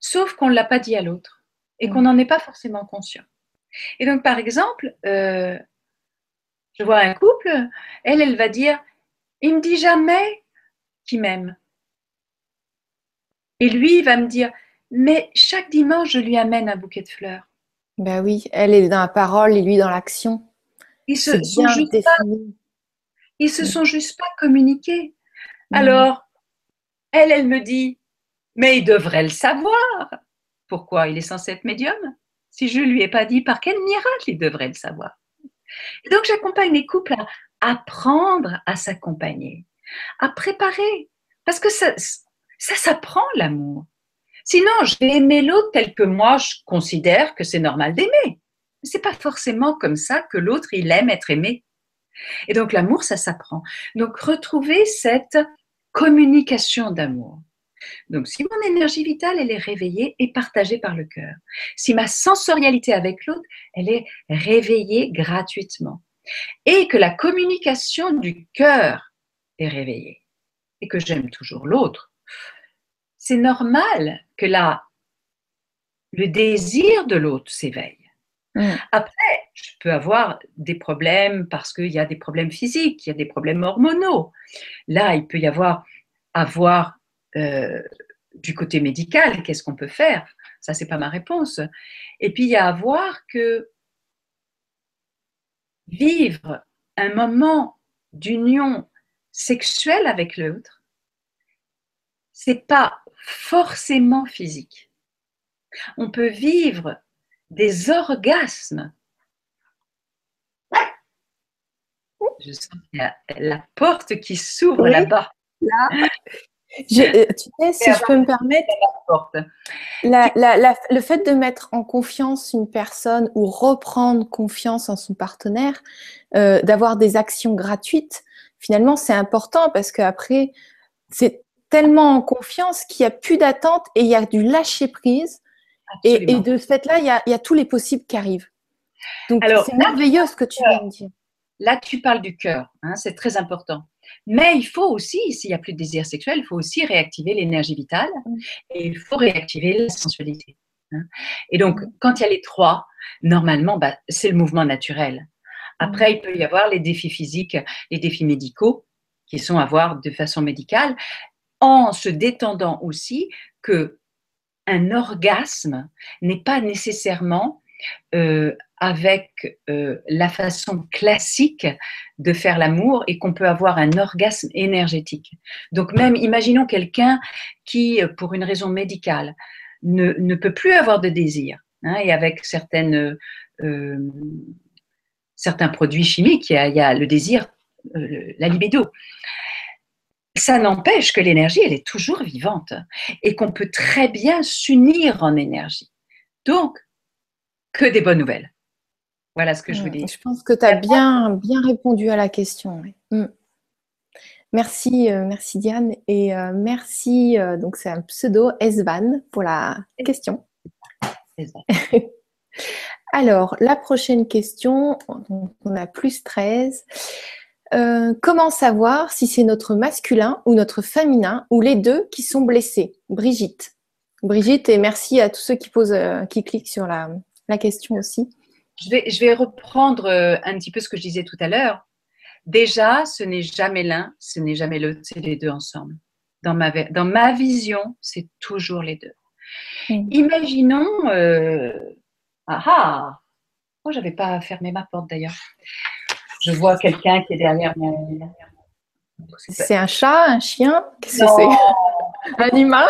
Sauf qu'on ne l'a pas dit à l'autre et qu'on n'en est pas forcément conscient. Et donc, par exemple, euh, je vois un couple, elle, elle va dire, il me dit jamais qu'il m'aime. Et lui, il va me dire, mais chaque dimanche, je lui amène un bouquet de fleurs. Ben oui, elle est dans la parole et lui dans l'action. Ils se sont juste ils se sont juste pas communiqués. Mm. Alors, elle, elle me dit, mais il devrait le savoir. Pourquoi Il est censé être médium? Si je lui ai pas dit, par quel miracle il devrait le savoir? Donc, j'accompagne les couples à apprendre à s'accompagner, à préparer, parce que ça, ça s'apprend l'amour. Sinon, je vais aimer l'autre tel que moi, je considère que c'est normal d'aimer. C'est pas forcément comme ça que l'autre, il aime être aimé. Et donc, l'amour, ça s'apprend. Donc, retrouver cette communication d'amour. Donc, si mon énergie vitale, elle est réveillée et partagée par le cœur. Si ma sensorialité avec l'autre, elle est réveillée gratuitement. Et que la communication du cœur est réveillée. Et que j'aime toujours l'autre c'est normal que le désir de l'autre s'éveille. Mm. Après, je peux avoir des problèmes parce qu'il y a des problèmes physiques, il y a des problèmes hormonaux. Là, il peut y avoir avoir euh, du côté médical, qu'est-ce qu'on peut faire? Ça, c'est pas ma réponse. Et puis il y a à voir que vivre un moment d'union sexuelle avec l'autre, c'est pas forcément physique. On peut vivre des orgasmes. Je sens qu'il y a la porte qui s'ouvre là-bas. Là. Euh, tu sais, si je peux me permettre, le fait de mettre en confiance une personne ou reprendre confiance en son partenaire, euh, d'avoir des actions gratuites, finalement, c'est important parce qu'après, c'est tellement en confiance qu'il n'y a plus d'attente et il y a du lâcher prise. Et, de ce fait-là, il, y a, tous les possibles qui arrivent. Donc, c'est merveilleux ce que tu viens de dire. Là, tu parles du cœur, hein, c'est très important. Mais il faut aussi, s'il n'y a plus de désir sexuel, il faut aussi réactiver l'énergie vitale mm. et il faut réactiver la sensualité. Hein. Et donc, mm. quand il y a les trois, normalement, bah, c'est le mouvement naturel. Après, mm. il peut y avoir les défis physiques, les défis médicaux qui sont à voir de façon médicale en se détendant aussi que un orgasme n'est pas nécessairement euh, avec euh, la façon classique de faire l'amour et qu'on peut avoir un orgasme énergétique. Donc même, imaginons quelqu'un qui, pour une raison médicale, ne, peut plus avoir de désir, hein, et avec euh, certains produits chimiques, il y a, le désir, la libido ça n'empêche que l'énergie, elle est toujours vivante et qu'on peut très bien s'unir en énergie. Donc, que des bonnes nouvelles. Voilà ce que je vous dis. Je pense que tu as bien, bien répondu à la question. Mm. Merci, euh, merci Diane. Et euh, merci, euh, donc c'est un pseudo Esvan pour la question. [LAUGHS] Alors, la prochaine question, on a plus 13. Euh, comment savoir si c'est notre masculin ou notre féminin ou les deux qui sont blessés? Brigitte. Brigitte, et merci à tous ceux qui posent, euh, qui cliquent sur la, question aussi. Je vais, je vais reprendre euh, un petit peu ce que je disais tout à l'heure. Déjà, ce n'est jamais l'un, ce n'est jamais l'autre, c'est les deux ensemble. Dans ma, dans ma vision, c'est toujours les deux. Imaginons, ah ah, oh, j'avais pas fermé ma porte d'ailleurs je vois quelqu'un qui est derrière moi. C'est un chat, un chien? Qu'est-ce que c'est? Un animal?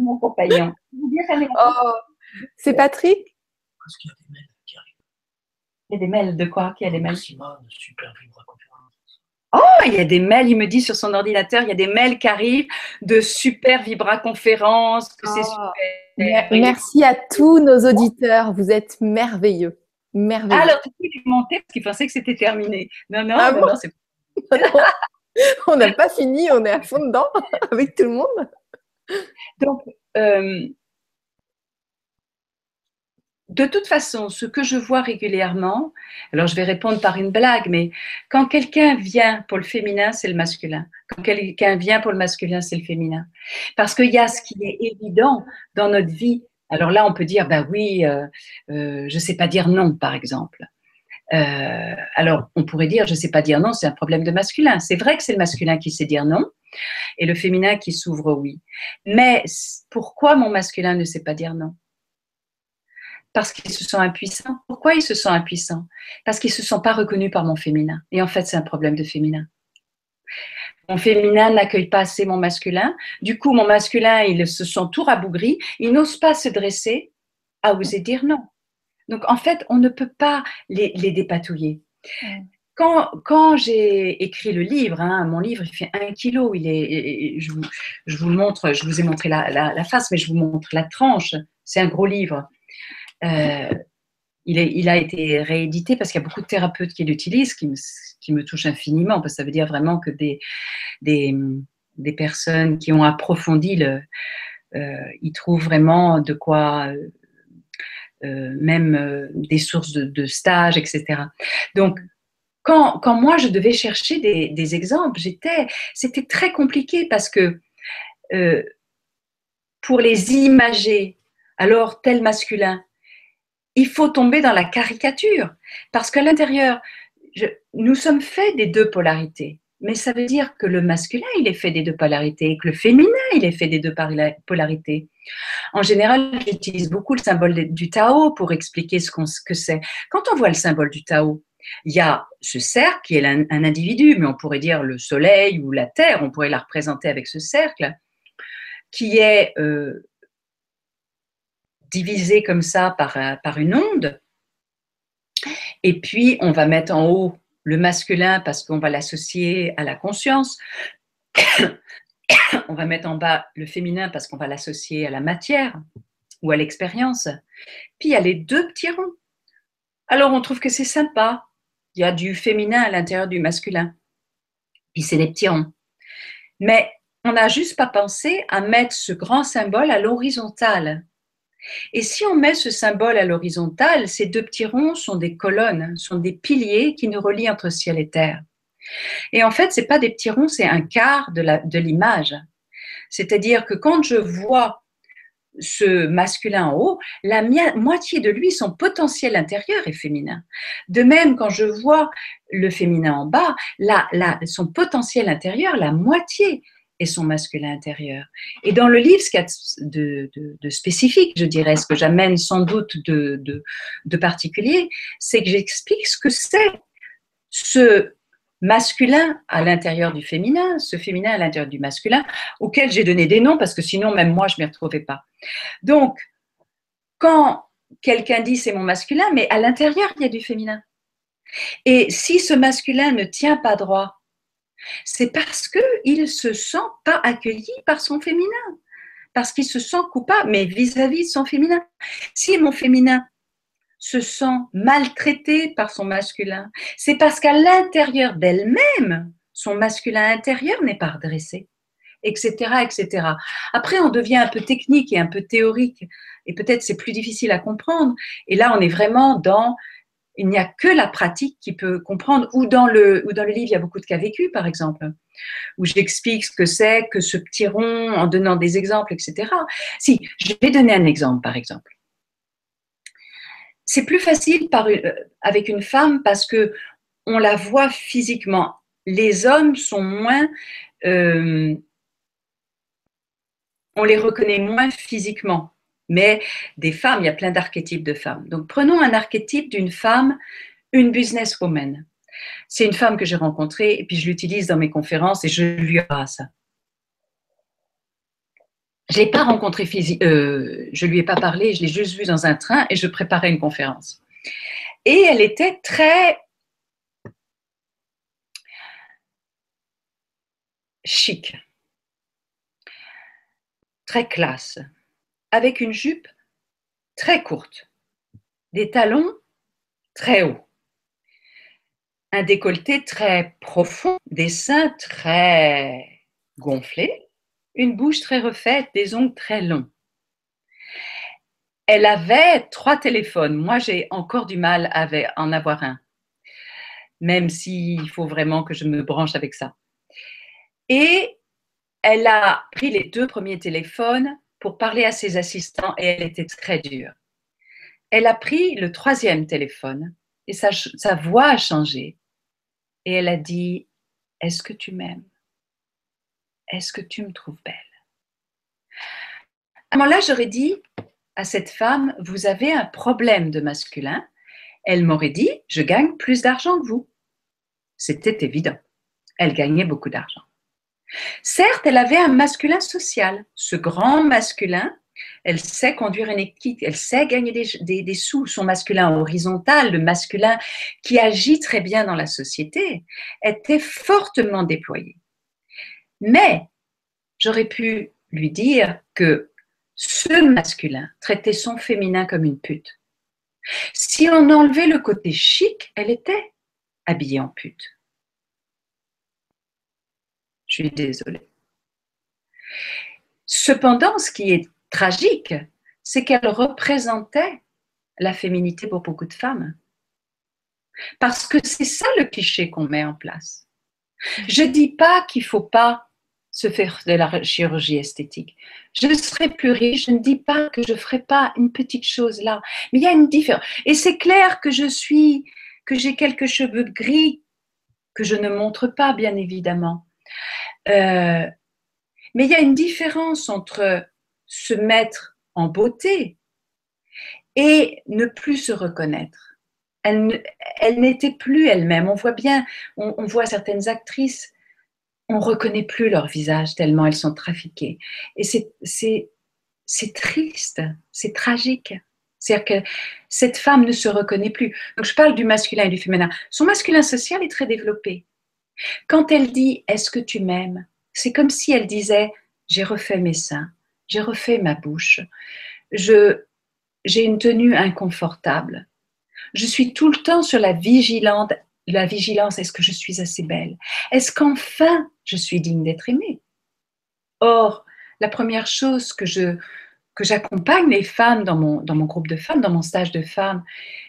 Mon compagnon. Oh, c'est Patrick? Parce qu'il y a des mails qui arrivent. Il y a des mails de quoi? Qui a des mails super Oh, il y a des mails, il me dit sur son ordinateur, il y a des mails qui arrivent de super Vibra que c'est oh. super. Merci à tous nos auditeurs, vous êtes merveilleux. Merveilleux. Alors, tu peux les monter parce qu'il pensait que c'était terminé. Non, non, ah non, c'est [LAUGHS] on n'a pas fini, on est à fond dedans [LAUGHS] avec tout le monde. Donc, euh, de toute façon, ce que je vois régulièrement, alors je vais répondre par une blague, mais quand quelqu'un vient pour le féminin, c'est le masculin. Quand quelqu'un vient pour le masculin, c'est le féminin. Parce qu'il y a ce qui est évident dans notre vie. Alors là, on peut dire, bah oui, euh, euh, je ne sais pas dire non, par exemple. Euh, alors, on pourrait dire, je ne sais pas dire non, c'est un problème de masculin. C'est vrai que c'est le masculin qui sait dire non et le féminin qui s'ouvre oui. Mais pourquoi mon masculin ne sait pas dire non? Parce qu'il se sent impuissant. Pourquoi il se sent impuissant? Parce qu'il ne se sent pas reconnu par mon féminin. Et en fait, c'est un problème de féminin. Mon féminin n'accueille pas assez mon masculin. Du coup, mon masculin, il se sent tout rabougri. Il n'ose pas se dresser à oser dire non. Donc, en fait, on ne peut pas les, dépatouiller. Quand, quand j'ai écrit le livre, hein, mon livre, il fait un kilo. Il est, je, vous, je vous le montre, je vous ai montré la, la face, mais je vous montre la tranche. C'est un gros livre. Euh, il, a été réédité parce qu'il y a beaucoup de thérapeutes qui l'utilisent, qui me, qui me touchent infiniment, parce que ça veut dire vraiment que des, personnes qui ont approfondi le, euh, ils trouvent vraiment de quoi, euh, même des sources de, stages, etc. Donc, quand, moi je devais chercher des, exemples, c'était très compliqué parce que pour les imager, alors tel masculin, il faut tomber dans la caricature. Parce qu'à l'intérieur, nous sommes faits des deux polarités. Mais ça veut dire que le masculin, il est fait des deux polarités et que le féminin, il est fait des deux polarités. En général, j'utilise beaucoup le symbole du Tao pour expliquer ce, que c'est. Quand on voit le symbole du Tao, il y a ce cercle qui est un, individu, mais on pourrait dire le soleil ou la terre, on pourrait la représenter avec ce cercle, qui est euh, divisé comme ça par, euh, par une onde. Et puis, on va mettre en haut le masculin parce qu'on va l'associer à la conscience. [COUGHS] on va mettre en bas le féminin parce qu'on va l'associer à la matière ou à l'expérience. Puis il y a les deux petits ronds. Alors on trouve que c'est sympa. Il y a du féminin à l'intérieur du masculin. Puis c'est les petits ronds. Mais on n'a juste pas pensé à mettre ce grand symbole à l'horizontale. Et si on met ce symbole à l'horizontale, ces deux petits ronds sont des colonnes, sont des piliers qui nous relient entre ciel et terre. Et en fait, ce n'est pas des petits ronds, c'est un quart de l'image. C'est-à-dire que quand je vois ce masculin en haut, la moitié de lui, son potentiel intérieur est féminin. De même, quand je vois le féminin en bas, son potentiel intérieur, la moitié et son masculin intérieur. Et dans le livre, ce qu'il y a de, spécifique, je dirais, ce que j'amène sans doute de, de particulier, c'est que j'explique ce que c'est ce masculin à l'intérieur du féminin, ce féminin à l'intérieur du masculin, auquel j'ai donné des noms parce que sinon même moi je ne m'y retrouvais pas. Donc, quand quelqu'un dit c'est mon masculin, mais à l'intérieur il y a du féminin. Et si ce masculin ne tient pas droit, c'est parce qu'il ne se sent pas accueilli par son féminin, parce qu'il se sent coupable, mais vis-à-vis de son féminin. Si mon féminin se sent maltraité par son masculin, c'est parce qu'à l'intérieur d'elle-même, son masculin intérieur n'est pas redressé, etc., etc. Après, on devient un peu technique et un peu théorique, et peut-être c'est plus difficile à comprendre. Et là, on est vraiment dans il n'y a que la pratique qui peut comprendre. Ou dans le, ou dans le livre, il y a beaucoup de cas vécus, par exemple, où j'explique ce que c'est que ce petit rond en donnant des exemples, etc. Si, je vais donner un exemple, par exemple. C'est plus facile euh, avec une femme parce que on la voit physiquement. Les hommes sont moins, euh, on les reconnaît moins physiquement mais des femmes, il y a plein d'archétypes de femmes. Donc prenons un archétype d'une femme, une businesswoman. C'est une femme que j'ai rencontrée et puis je l'utilise dans mes conférences et je lui ça. Je l'ai pas rencontrée physique, euh, je lui ai pas parlé, je l'ai juste vue dans un train et je préparais une conférence. Et elle était très chic, très classe avec une jupe très courte, des talons très hauts. un décolleté très profond, des seins très gonflés, une bouche très refaite, des ongles très longs. Elle avait trois téléphones. Moi, j'ai encore du mal à en avoir un, même s'il faut vraiment que je me branche avec ça. Et elle a pris les deux premiers téléphones pour parler à ses assistants et elle était très dure. Elle a pris le troisième téléphone et sa, voix a changé. Et elle a dit, est-ce que tu m'aimes? Est-ce que tu me trouves belle? À ce moment-là, j'aurais dit à cette femme, vous avez un problème de masculin. Elle m'aurait dit, je gagne plus d'argent que vous. C'était évident. Elle gagnait beaucoup d'argent. Certes, elle avait un masculin social, ce grand masculin. Elle sait conduire une équipe, elle sait gagner des, des, sous. Son masculin horizontal, le masculin qui agit très bien dans la société, était fortement déployé. Mais j'aurais pu lui dire que ce masculin traitait son féminin comme une pute. Si on enlevait le côté chic, elle était habillée en pute. Je suis désolée. Cependant, ce qui est tragique, c'est qu'elle représentait la féminité pour beaucoup de femmes. Parce que c'est ça le cliché qu'on met en place. Je ne dis pas qu'il ne faut pas se faire de la chirurgie esthétique. Je serai plus riche, je ne dis pas que je ne ferai pas une petite chose là, mais il y a une différence. Et c'est clair que je suis, que j'ai quelques cheveux gris que je ne montre pas, bien évidemment. Euh, mais il y a une différence entre se mettre en beauté et ne plus se reconnaître. Elle, n'était plus elle-même. On voit bien, on, voit certaines actrices, on ne reconnaît plus leur visage tellement elles sont trafiquées. Et c'est triste, c'est tragique. C'est-à-dire que cette femme ne se reconnaît plus. Donc je parle du masculin et du féminin. Son masculin social est très développé. Quand elle dit Est-ce que tu m'aimes? C'est comme si elle disait J'ai refait mes seins, j'ai refait ma bouche, je, j'ai une tenue inconfortable. Je suis tout le temps sur la vigilance. La vigilance, est-ce que je suis assez belle? Est-ce qu'enfin je suis digne d'être aimée? Or, la première chose que je que j'accompagne les femmes dans mon, dans mon groupe de femmes, dans mon stage de femmes,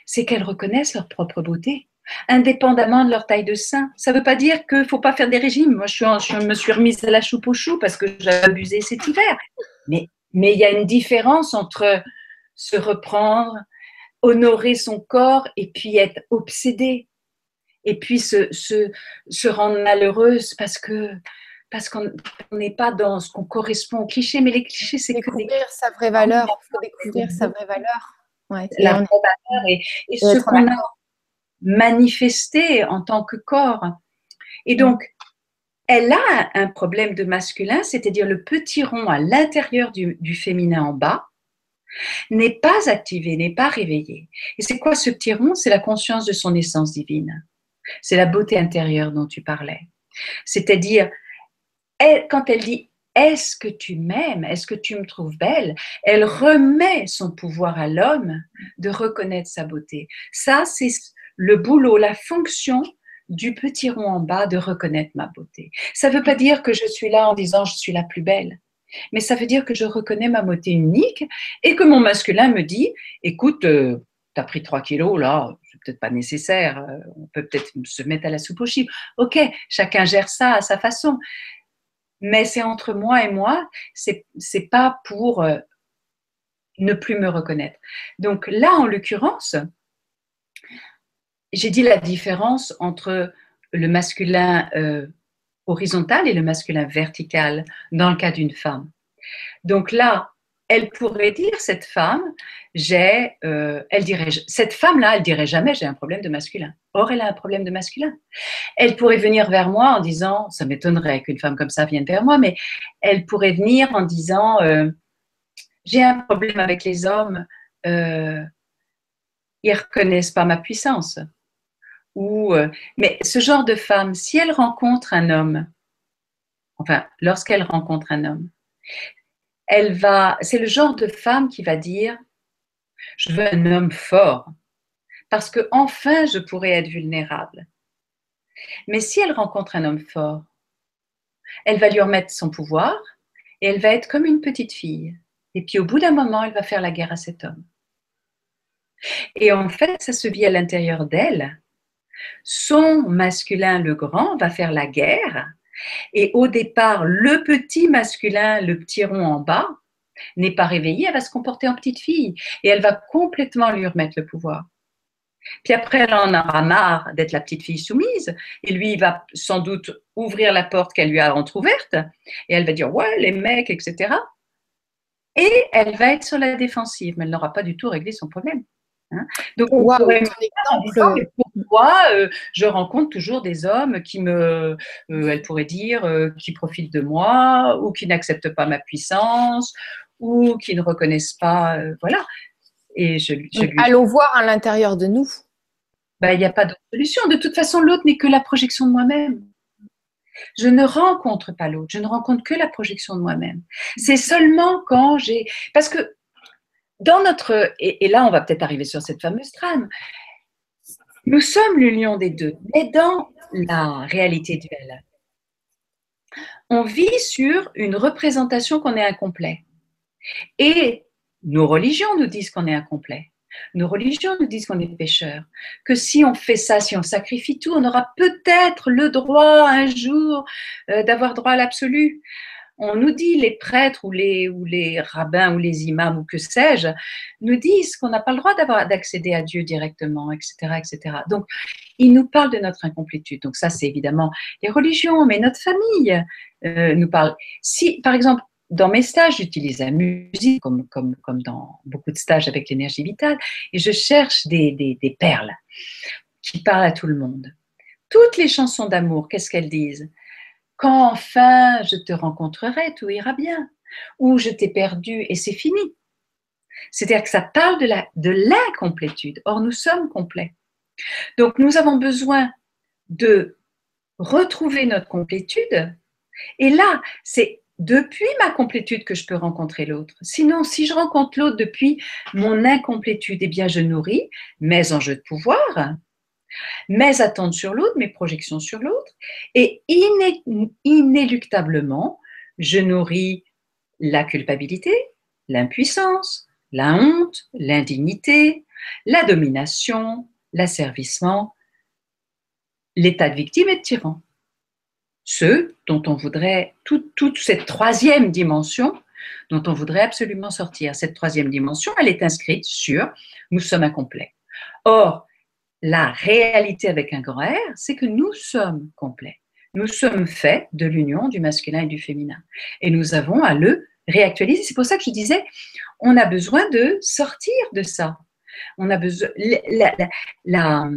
c'est qu'elles reconnaissent leur propre beauté indépendamment de leur taille de sein. Ça ne veut pas dire qu'il ne faut pas faire des régimes. Moi, je, me suis remise à la choupe au chou parce que j'ai abusé cet hiver. Mais, mais il y a une différence entre se reprendre, honorer son corps et puis être obsédé. Et puis se, se, se rendre malheureuse parce que parce qu'on n'est pas dans ce qu'on correspond au cliché. Mais les clichés, c'est découvrir sa vraie valeur. Il faut découvrir sa vraie valeur. Ouais, la vraie valeur et, et ce qu'on a manifester en tant que corps. Et donc, elle a un problème de masculin, c'est-à-dire le petit rond à l'intérieur du, féminin en bas n'est pas activé, n'est pas réveillé. Et c'est quoi ce petit rond? C'est la conscience de son essence divine. C'est la beauté intérieure dont tu parlais. C'est-à-dire, quand elle dit est-ce que tu m'aimes? Est-ce que tu me trouves belle? Elle remet son pouvoir à l'homme de reconnaître sa beauté. Ça, c'est le boulot, la fonction du petit rond en bas de reconnaître ma beauté. Ça ne veut pas dire que je suis là en disant je suis la plus belle, mais ça veut dire que je reconnais ma beauté unique et que mon masculin me dit écoute, euh, tu as pris 3 kilos là, c'est peut-être pas nécessaire, euh, on peut peut-être se mettre à la soupe aux chips. Ok, chacun gère ça à sa façon. Mais c'est entre moi et moi, c'est, c'est pas pour euh, ne plus me reconnaître. Donc là, en l'occurrence, j'ai dit la différence entre le masculin euh, horizontal et le masculin vertical dans le cas d'une femme. Donc là, elle pourrait dire, cette femme, j'ai, euh, elle dirait, cette femme-là, elle dirait jamais j'ai un problème de masculin. Or, elle a un problème de masculin. Elle pourrait venir vers moi en disant, ça m'étonnerait qu'une femme comme ça vienne vers moi, mais elle pourrait venir en disant, euh, j'ai un problème avec les hommes, euh, ils reconnaissent pas ma puissance. Ou, euh, mais ce genre de femme, si elle rencontre un homme, enfin, lorsqu'elle rencontre un homme, elle va, c'est le genre de femme qui va dire, je veux un homme fort, parce que enfin je pourrais être vulnérable. Mais si elle rencontre un homme fort, elle va lui remettre son pouvoir et elle va être comme une petite fille. Et puis au bout d'un moment, elle va faire la guerre à cet homme. Et en fait, ça se vit à l'intérieur d'elle. Son masculin, le grand, va faire la guerre. Et au départ, le petit masculin, le petit rond en bas, n'est pas réveillé, elle va se comporter en petite fille et elle va complètement lui remettre le pouvoir. Puis après, elle en aura marre d'être la petite fille soumise, et lui, il va sans doute ouvrir la porte qu'elle lui a entr'ouverte, et elle va dire Ouais, les mecs, etc. Et elle va être sur la défensive, mais elle n'aura pas du tout réglé son problème. Hein. Donc, pourquoi euh, je rencontre toujours des hommes qui me, euh, elle pourrait dire, euh, qui profitent de moi, ou qui n'acceptent pas ma puissance, ou qui ne reconnaissent pas, voilà. Et je, Allons voir à l'intérieur de nous. Ben, il n'y a pas d'autre solution. De toute façon, l'autre n'est que la projection de moi-même. Je ne rencontre pas l'autre, je ne rencontre que la projection de moi-même. C'est seulement quand j'ai... Parce que dans notre... Et, là, on va peut-être arriver sur cette fameuse trame. Nous sommes l'union des deux, mais dans la réalité duelle, on vit sur une représentation qu'on est incomplet. Et nos religions nous disent qu'on est incomplet. Nos religions nous disent qu'on est pécheur, que si on fait ça, si on sacrifie tout, on aura peut-être le droit un jour euh, d'avoir droit à l'absolu. On nous dit, les prêtres ou les, ou les rabbins ou les imams ou que sais-je, nous disent qu'on n'a pas le droit d'accéder à Dieu directement, etc., etc. Donc, ils nous parlent de notre incomplétude. Donc ça, c'est évidemment les religions, mais notre famille euh, nous parle. Si, par exemple, dans mes stages, j'utilise la musique comme, comme, comme dans beaucoup de stages avec l'énergie vitale et je cherche des, des, perles qui parlent à tout le monde. Toutes les chansons d'amour, qu'est-ce qu'elles disent? Quand enfin je te rencontrerai, tout ira bien. Ou je t'ai perdu et c'est fini. C'est-à-dire que ça parle de l'incomplétude. Or, nous sommes complets. Donc, nous avons besoin de retrouver notre complétude. Et là, c'est depuis ma complétude que je peux rencontrer l'autre. Sinon, si je rencontre l'autre depuis mon incomplétude, eh bien, je nourris mes enjeux de pouvoir, mes attentes sur l'autre, mes projections sur l'autre, et inéluctablement, je nourris la culpabilité, l'impuissance, la honte, l'indignité, la domination, l'asservissement, l'état de victime et de tyran ceux dont on voudrait, toute cette troisième dimension dont on voudrait absolument sortir. Cette troisième dimension, elle est inscrite sur nous sommes incomplets. Or, la réalité avec un grand R, c'est que nous sommes complets. Nous sommes faits de l'union du masculin et du féminin. Et nous avons à le réactualiser. C'est pour ça que je disais, on a besoin de sortir de ça. On a besoin. la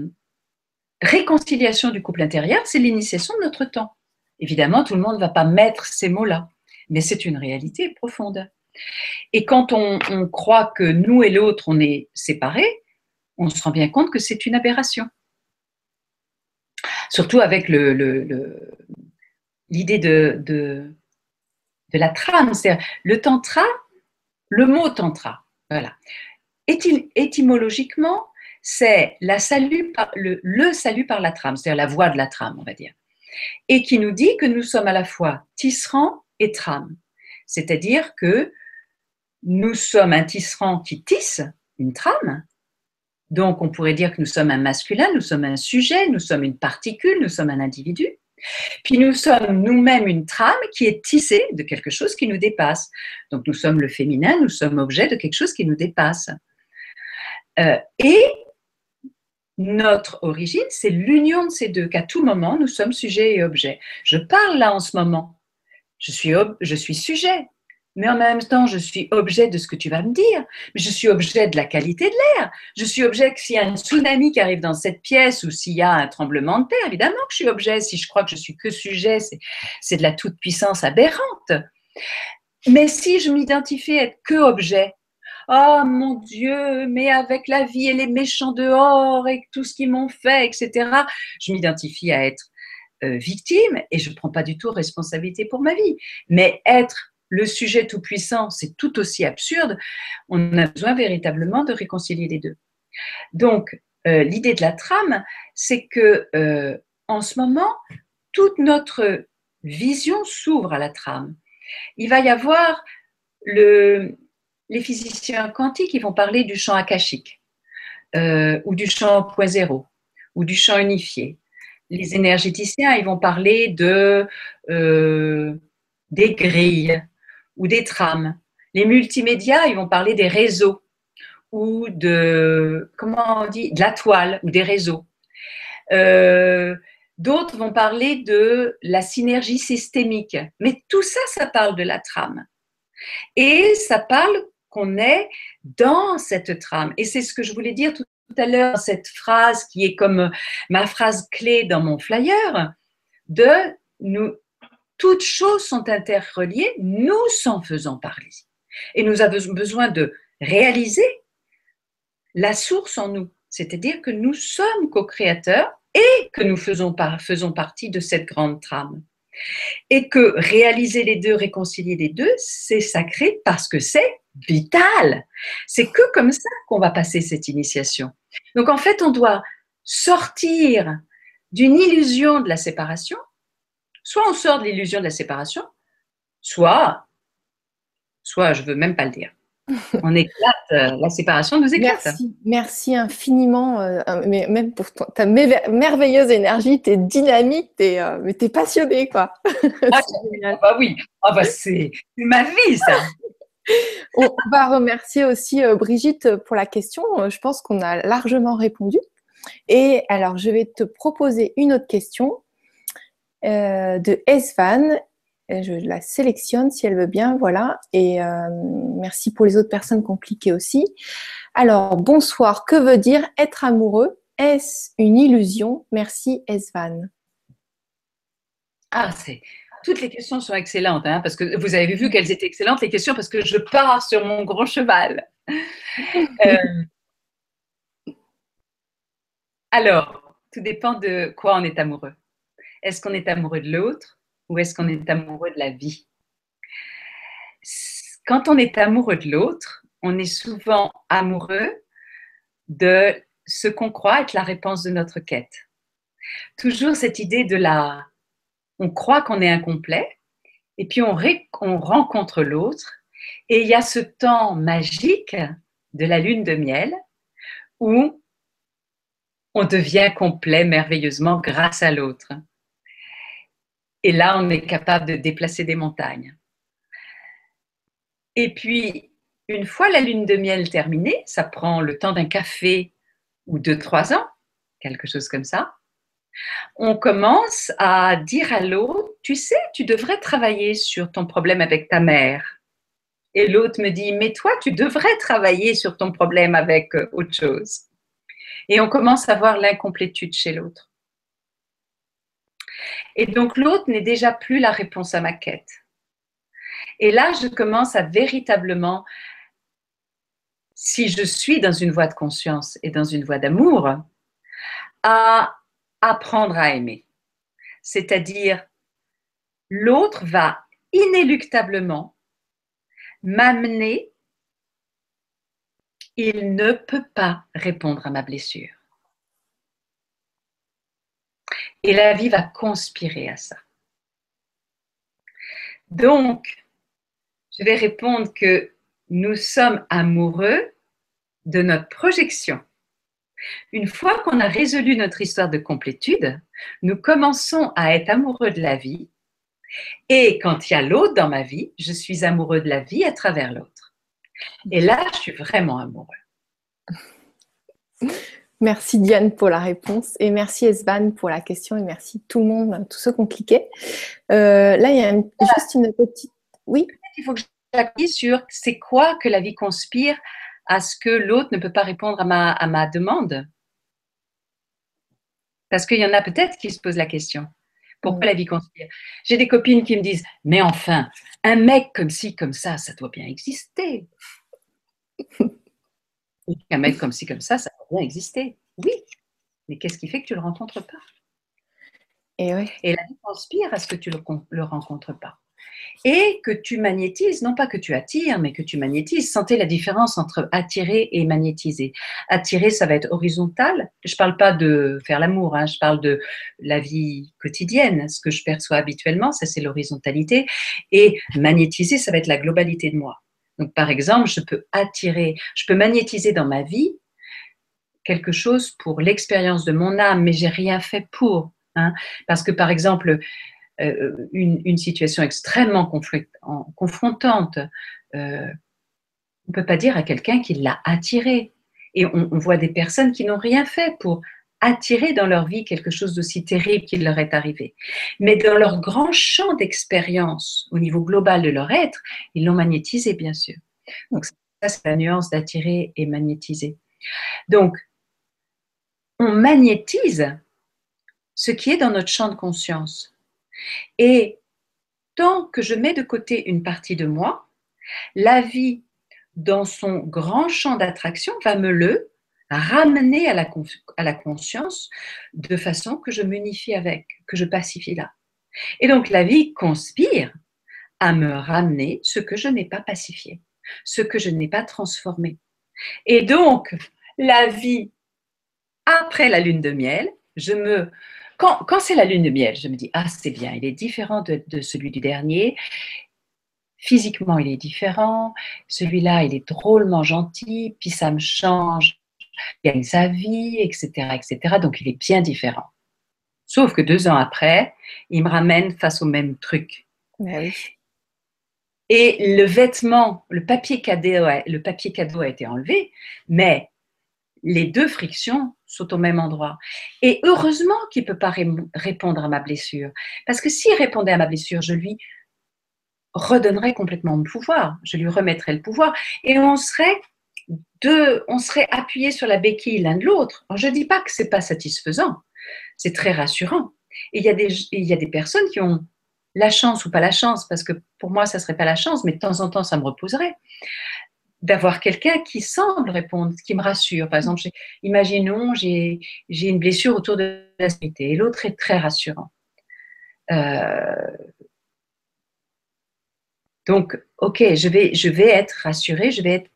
réconciliation du couple intérieur, c'est l'initiation de notre temps. Évidemment, tout le monde ne va pas mettre ces mots-là, mais c'est une réalité profonde. Et quand on, croit que nous et l'autre, on est séparés, on se rend bien compte que c'est une aberration. Surtout avec l'idée de, la trame, le tantra, le mot tantra, voilà. étymologiquement, c'est la salut par, le, le salut par la trame, c'est-à-dire la voie de la trame, on va dire et qui nous dit que nous sommes à la fois tisserand et trame. C'est-à-dire que nous sommes un tisserand qui tisse une trame. Donc, on pourrait dire que nous sommes un masculin, nous sommes un sujet, nous sommes une particule, nous sommes un individu. Puis nous sommes nous-mêmes une trame qui est tissée de quelque chose qui nous dépasse. Donc, nous sommes le féminin, nous sommes objet de quelque chose qui nous dépasse. Euh, et notre origine, c'est l'union de ces deux, qu'à tout moment, nous sommes sujet et objet. Je parle là en ce moment. Je suis, je suis sujet, mais en même temps, je suis objet de ce que tu vas me dire. Mais je suis objet de la qualité de l'air. Je suis objet que s'il y a un tsunami qui arrive dans cette pièce ou s'il y a un tremblement de terre, évidemment que je suis objet. Si je crois que je suis que sujet, c'est de la toute-puissance aberrante. Mais si je m'identifie à être que objet, oh mon Dieu, mais avec la vie et les méchants dehors et tout ce qu'ils m'ont fait, etc. Je m'identifie à être euh, victime et je ne prends pas du tout responsabilité pour ma vie. Mais être le sujet tout-puissant, c'est tout aussi absurde. On a besoin véritablement de réconcilier les deux. Donc, euh, l'idée de la trame, c'est que euh, en ce moment, toute notre vision s'ouvre à la trame. Il va y avoir le, les physiciens quantiques qui vont parler du champ akashique euh, ou du champ point zéro ou du champ unifié. Les énergéticiens, ils vont parler de, des grilles ou des trames. Les multimédias, ils vont parler des réseaux ou de, comment on dit, de la toile ou des réseaux. Euh, d'autres vont parler de la synergie systémique. Mais tout ça, ça parle de la trame. Et ça parle qu'on est dans cette trame. Et c'est ce que je voulais dire tout à l'heure, cette phrase qui est comme ma phrase clé dans mon flyer, de nous, toutes choses sont interreliées, nous s'en faisons parler. Et nous avons besoin de réaliser la source en nous, c'est-à-dire que nous sommes co-créateurs et que nous faisons, faisons partie de cette grande trame. Et que réaliser les deux, réconcilier les deux, c'est sacré parce que c'est vital. C'est que comme ça qu'on va passer cette initiation. Donc en fait, on doit sortir d'une illusion de la séparation. Soit on sort de l'illusion de la séparation, soit, soit je veux même pas le dire. [LAUGHS] On éclate, euh, la séparation nous éclate. Merci, merci infiniment, euh, mais même pour ta merveilleuse énergie, tes dynamiques, t'es, euh, mais t'es passionné quoi. [LAUGHS] Ah, bah oui, ah, bah, c'est ma vie ça. [LAUGHS] On va remercier aussi Brigitte pour la question. Je pense qu'on a largement répondu. Et alors, je vais te proposer une autre question de Esvan je la sélectionne si elle veut bien, voilà. Et euh, merci pour les autres personnes qui ont cliqué aussi. Alors, bonsoir, que veut dire être amoureux? Est-ce une illusion? Merci Esvan. Ah, c'est toutes les questions sont excellentes, hein, parce que vous avez vu qu'elles étaient excellentes, les questions, parce que je pars sur mon grand cheval. [LAUGHS] Euh, alors, tout dépend de quoi on est amoureux. Est-ce qu'on est amoureux de l'autre ou est-ce qu'on est amoureux de la vie? Quand on est amoureux de l'autre, on est souvent amoureux de ce qu'on croit être la réponse de notre quête. Toujours cette idée de la... On croit qu'on est incomplet, et puis on, on rencontre l'autre, et il y a ce temps magique de la lune de miel où on devient complet merveilleusement grâce à l'autre. Et là, on est capable de déplacer des montagnes. Et puis, une fois la lune de miel terminée, ça prend le temps d'un café ou deux, trois ans, quelque chose comme ça, on commence à dire à l'autre, tu sais, tu devrais travailler sur ton problème avec ta mère. Et l'autre me dit, mais toi, tu devrais travailler sur ton problème avec euh, autre chose. Et on commence à voir l'incomplétude chez l'autre. Et donc l'autre n'est déjà plus la réponse à ma quête. Et là, je commence à véritablement, si je suis dans une voie de conscience et dans une voie d'amour, à apprendre à aimer. C'est-à-dire, l'autre va inéluctablement m'amener, il ne peut pas répondre à ma blessure. Et la vie va conspirer à ça. Donc, je vais répondre que nous sommes amoureux de notre projection. Une fois qu'on a résolu notre histoire de complétude, nous commençons à être amoureux de la vie. Et quand il y a l'autre dans ma vie, je suis amoureux de la vie à travers l'autre. Et là, je suis vraiment amoureux. Merci Diane pour la réponse et merci Esban pour la question et merci tout le monde, tous ceux qui ont cliqué. Euh, là, il y a juste une petite. Oui. Il faut que j'appuie sur c'est quoi que la vie conspire à ce que l'autre ne peut pas répondre à ma, à ma demande? Parce qu'il y en a peut-être qui se posent la question. Pourquoi la vie conspire? J'ai des copines qui me disent Mais enfin, un mec comme ci, comme ça, ça doit bien exister. Un mec comme ci, comme ça, ça bien exister. Oui, mais qu'est-ce qui fait que tu ne le rencontres pas? Et, Et la vie conspire à ce que tu ne le, le rencontres pas. et que tu magnétises, non pas que tu attires, mais que tu magnétises. Sentez la différence entre attirer et magnétiser. Attirer, ça va être horizontal. Je ne parle pas de faire l'amour, hein. je parle de la vie quotidienne. Ce que je perçois habituellement, ça c'est l'horizontalité. Et magnétiser, ça va être la globalité de moi. Donc par exemple, je peux attirer, je peux magnétiser dans ma vie quelque chose pour l'expérience de mon âme, mais j'ai rien fait pour. Hein. Parce que par exemple, euh, une, situation extrêmement confrontante, euh, on ne peut pas dire à quelqu'un qu'il l'a attiré. Et on, voit des personnes qui n'ont rien fait pour attirer dans leur vie quelque chose d'aussi terrible qui leur est arrivé. Mais dans leur grand champ d'expérience, au niveau global de leur être, ils l'ont magnétisé, bien sûr. Donc ça, c'est la nuance d'attirer et magnétiser. Donc, on magnétise ce qui est dans notre champ de conscience. Et tant que je mets de côté une partie de moi, la vie, dans son grand champ d'attraction, va me le ramener à la, à la conscience de façon que je m'unifie avec, que je pacifie là. Et donc la vie conspire à me ramener ce que je n'ai pas pacifié, ce que je n'ai pas transformé. Et donc, la vie, après la lune de miel, je me quand, c'est la lune de miel, je me dis, ah, c'est bien, il est différent de, celui du dernier. Physiquement, il est différent. Celui-là, il est drôlement gentil, puis ça me change. Il gagne sa vie, etc., etc. Donc, il est bien différent. Sauf que deux ans après, il me ramène face au même truc. Ben Et le vêtement, le papier cadeau, le papier cadeau a été enlevé, mais les deux frictions sont au même endroit. Et heureusement qu'il ne peut pas répondre à ma blessure. Parce que s'il répondait à ma blessure, je lui redonnerais complètement le pouvoir. Je lui remettrais le pouvoir. Et on serait deux, on serait appuyé sur la béquille l'un de l'autre. Je ne dis pas que ce n'est pas satisfaisant. C'est très rassurant. Et il y, a des, y a des personnes qui ont la chance ou pas la chance, parce que pour moi, ça ne serait pas la chance, mais de temps en temps, ça me reposerait d'avoir quelqu'un qui semble répondre, qui me rassure. Par exemple, imaginons, j'ai une blessure autour de la santé et l'autre est très rassurant. Euh, donc, ok, je vais, je vais être rassurée, je vais être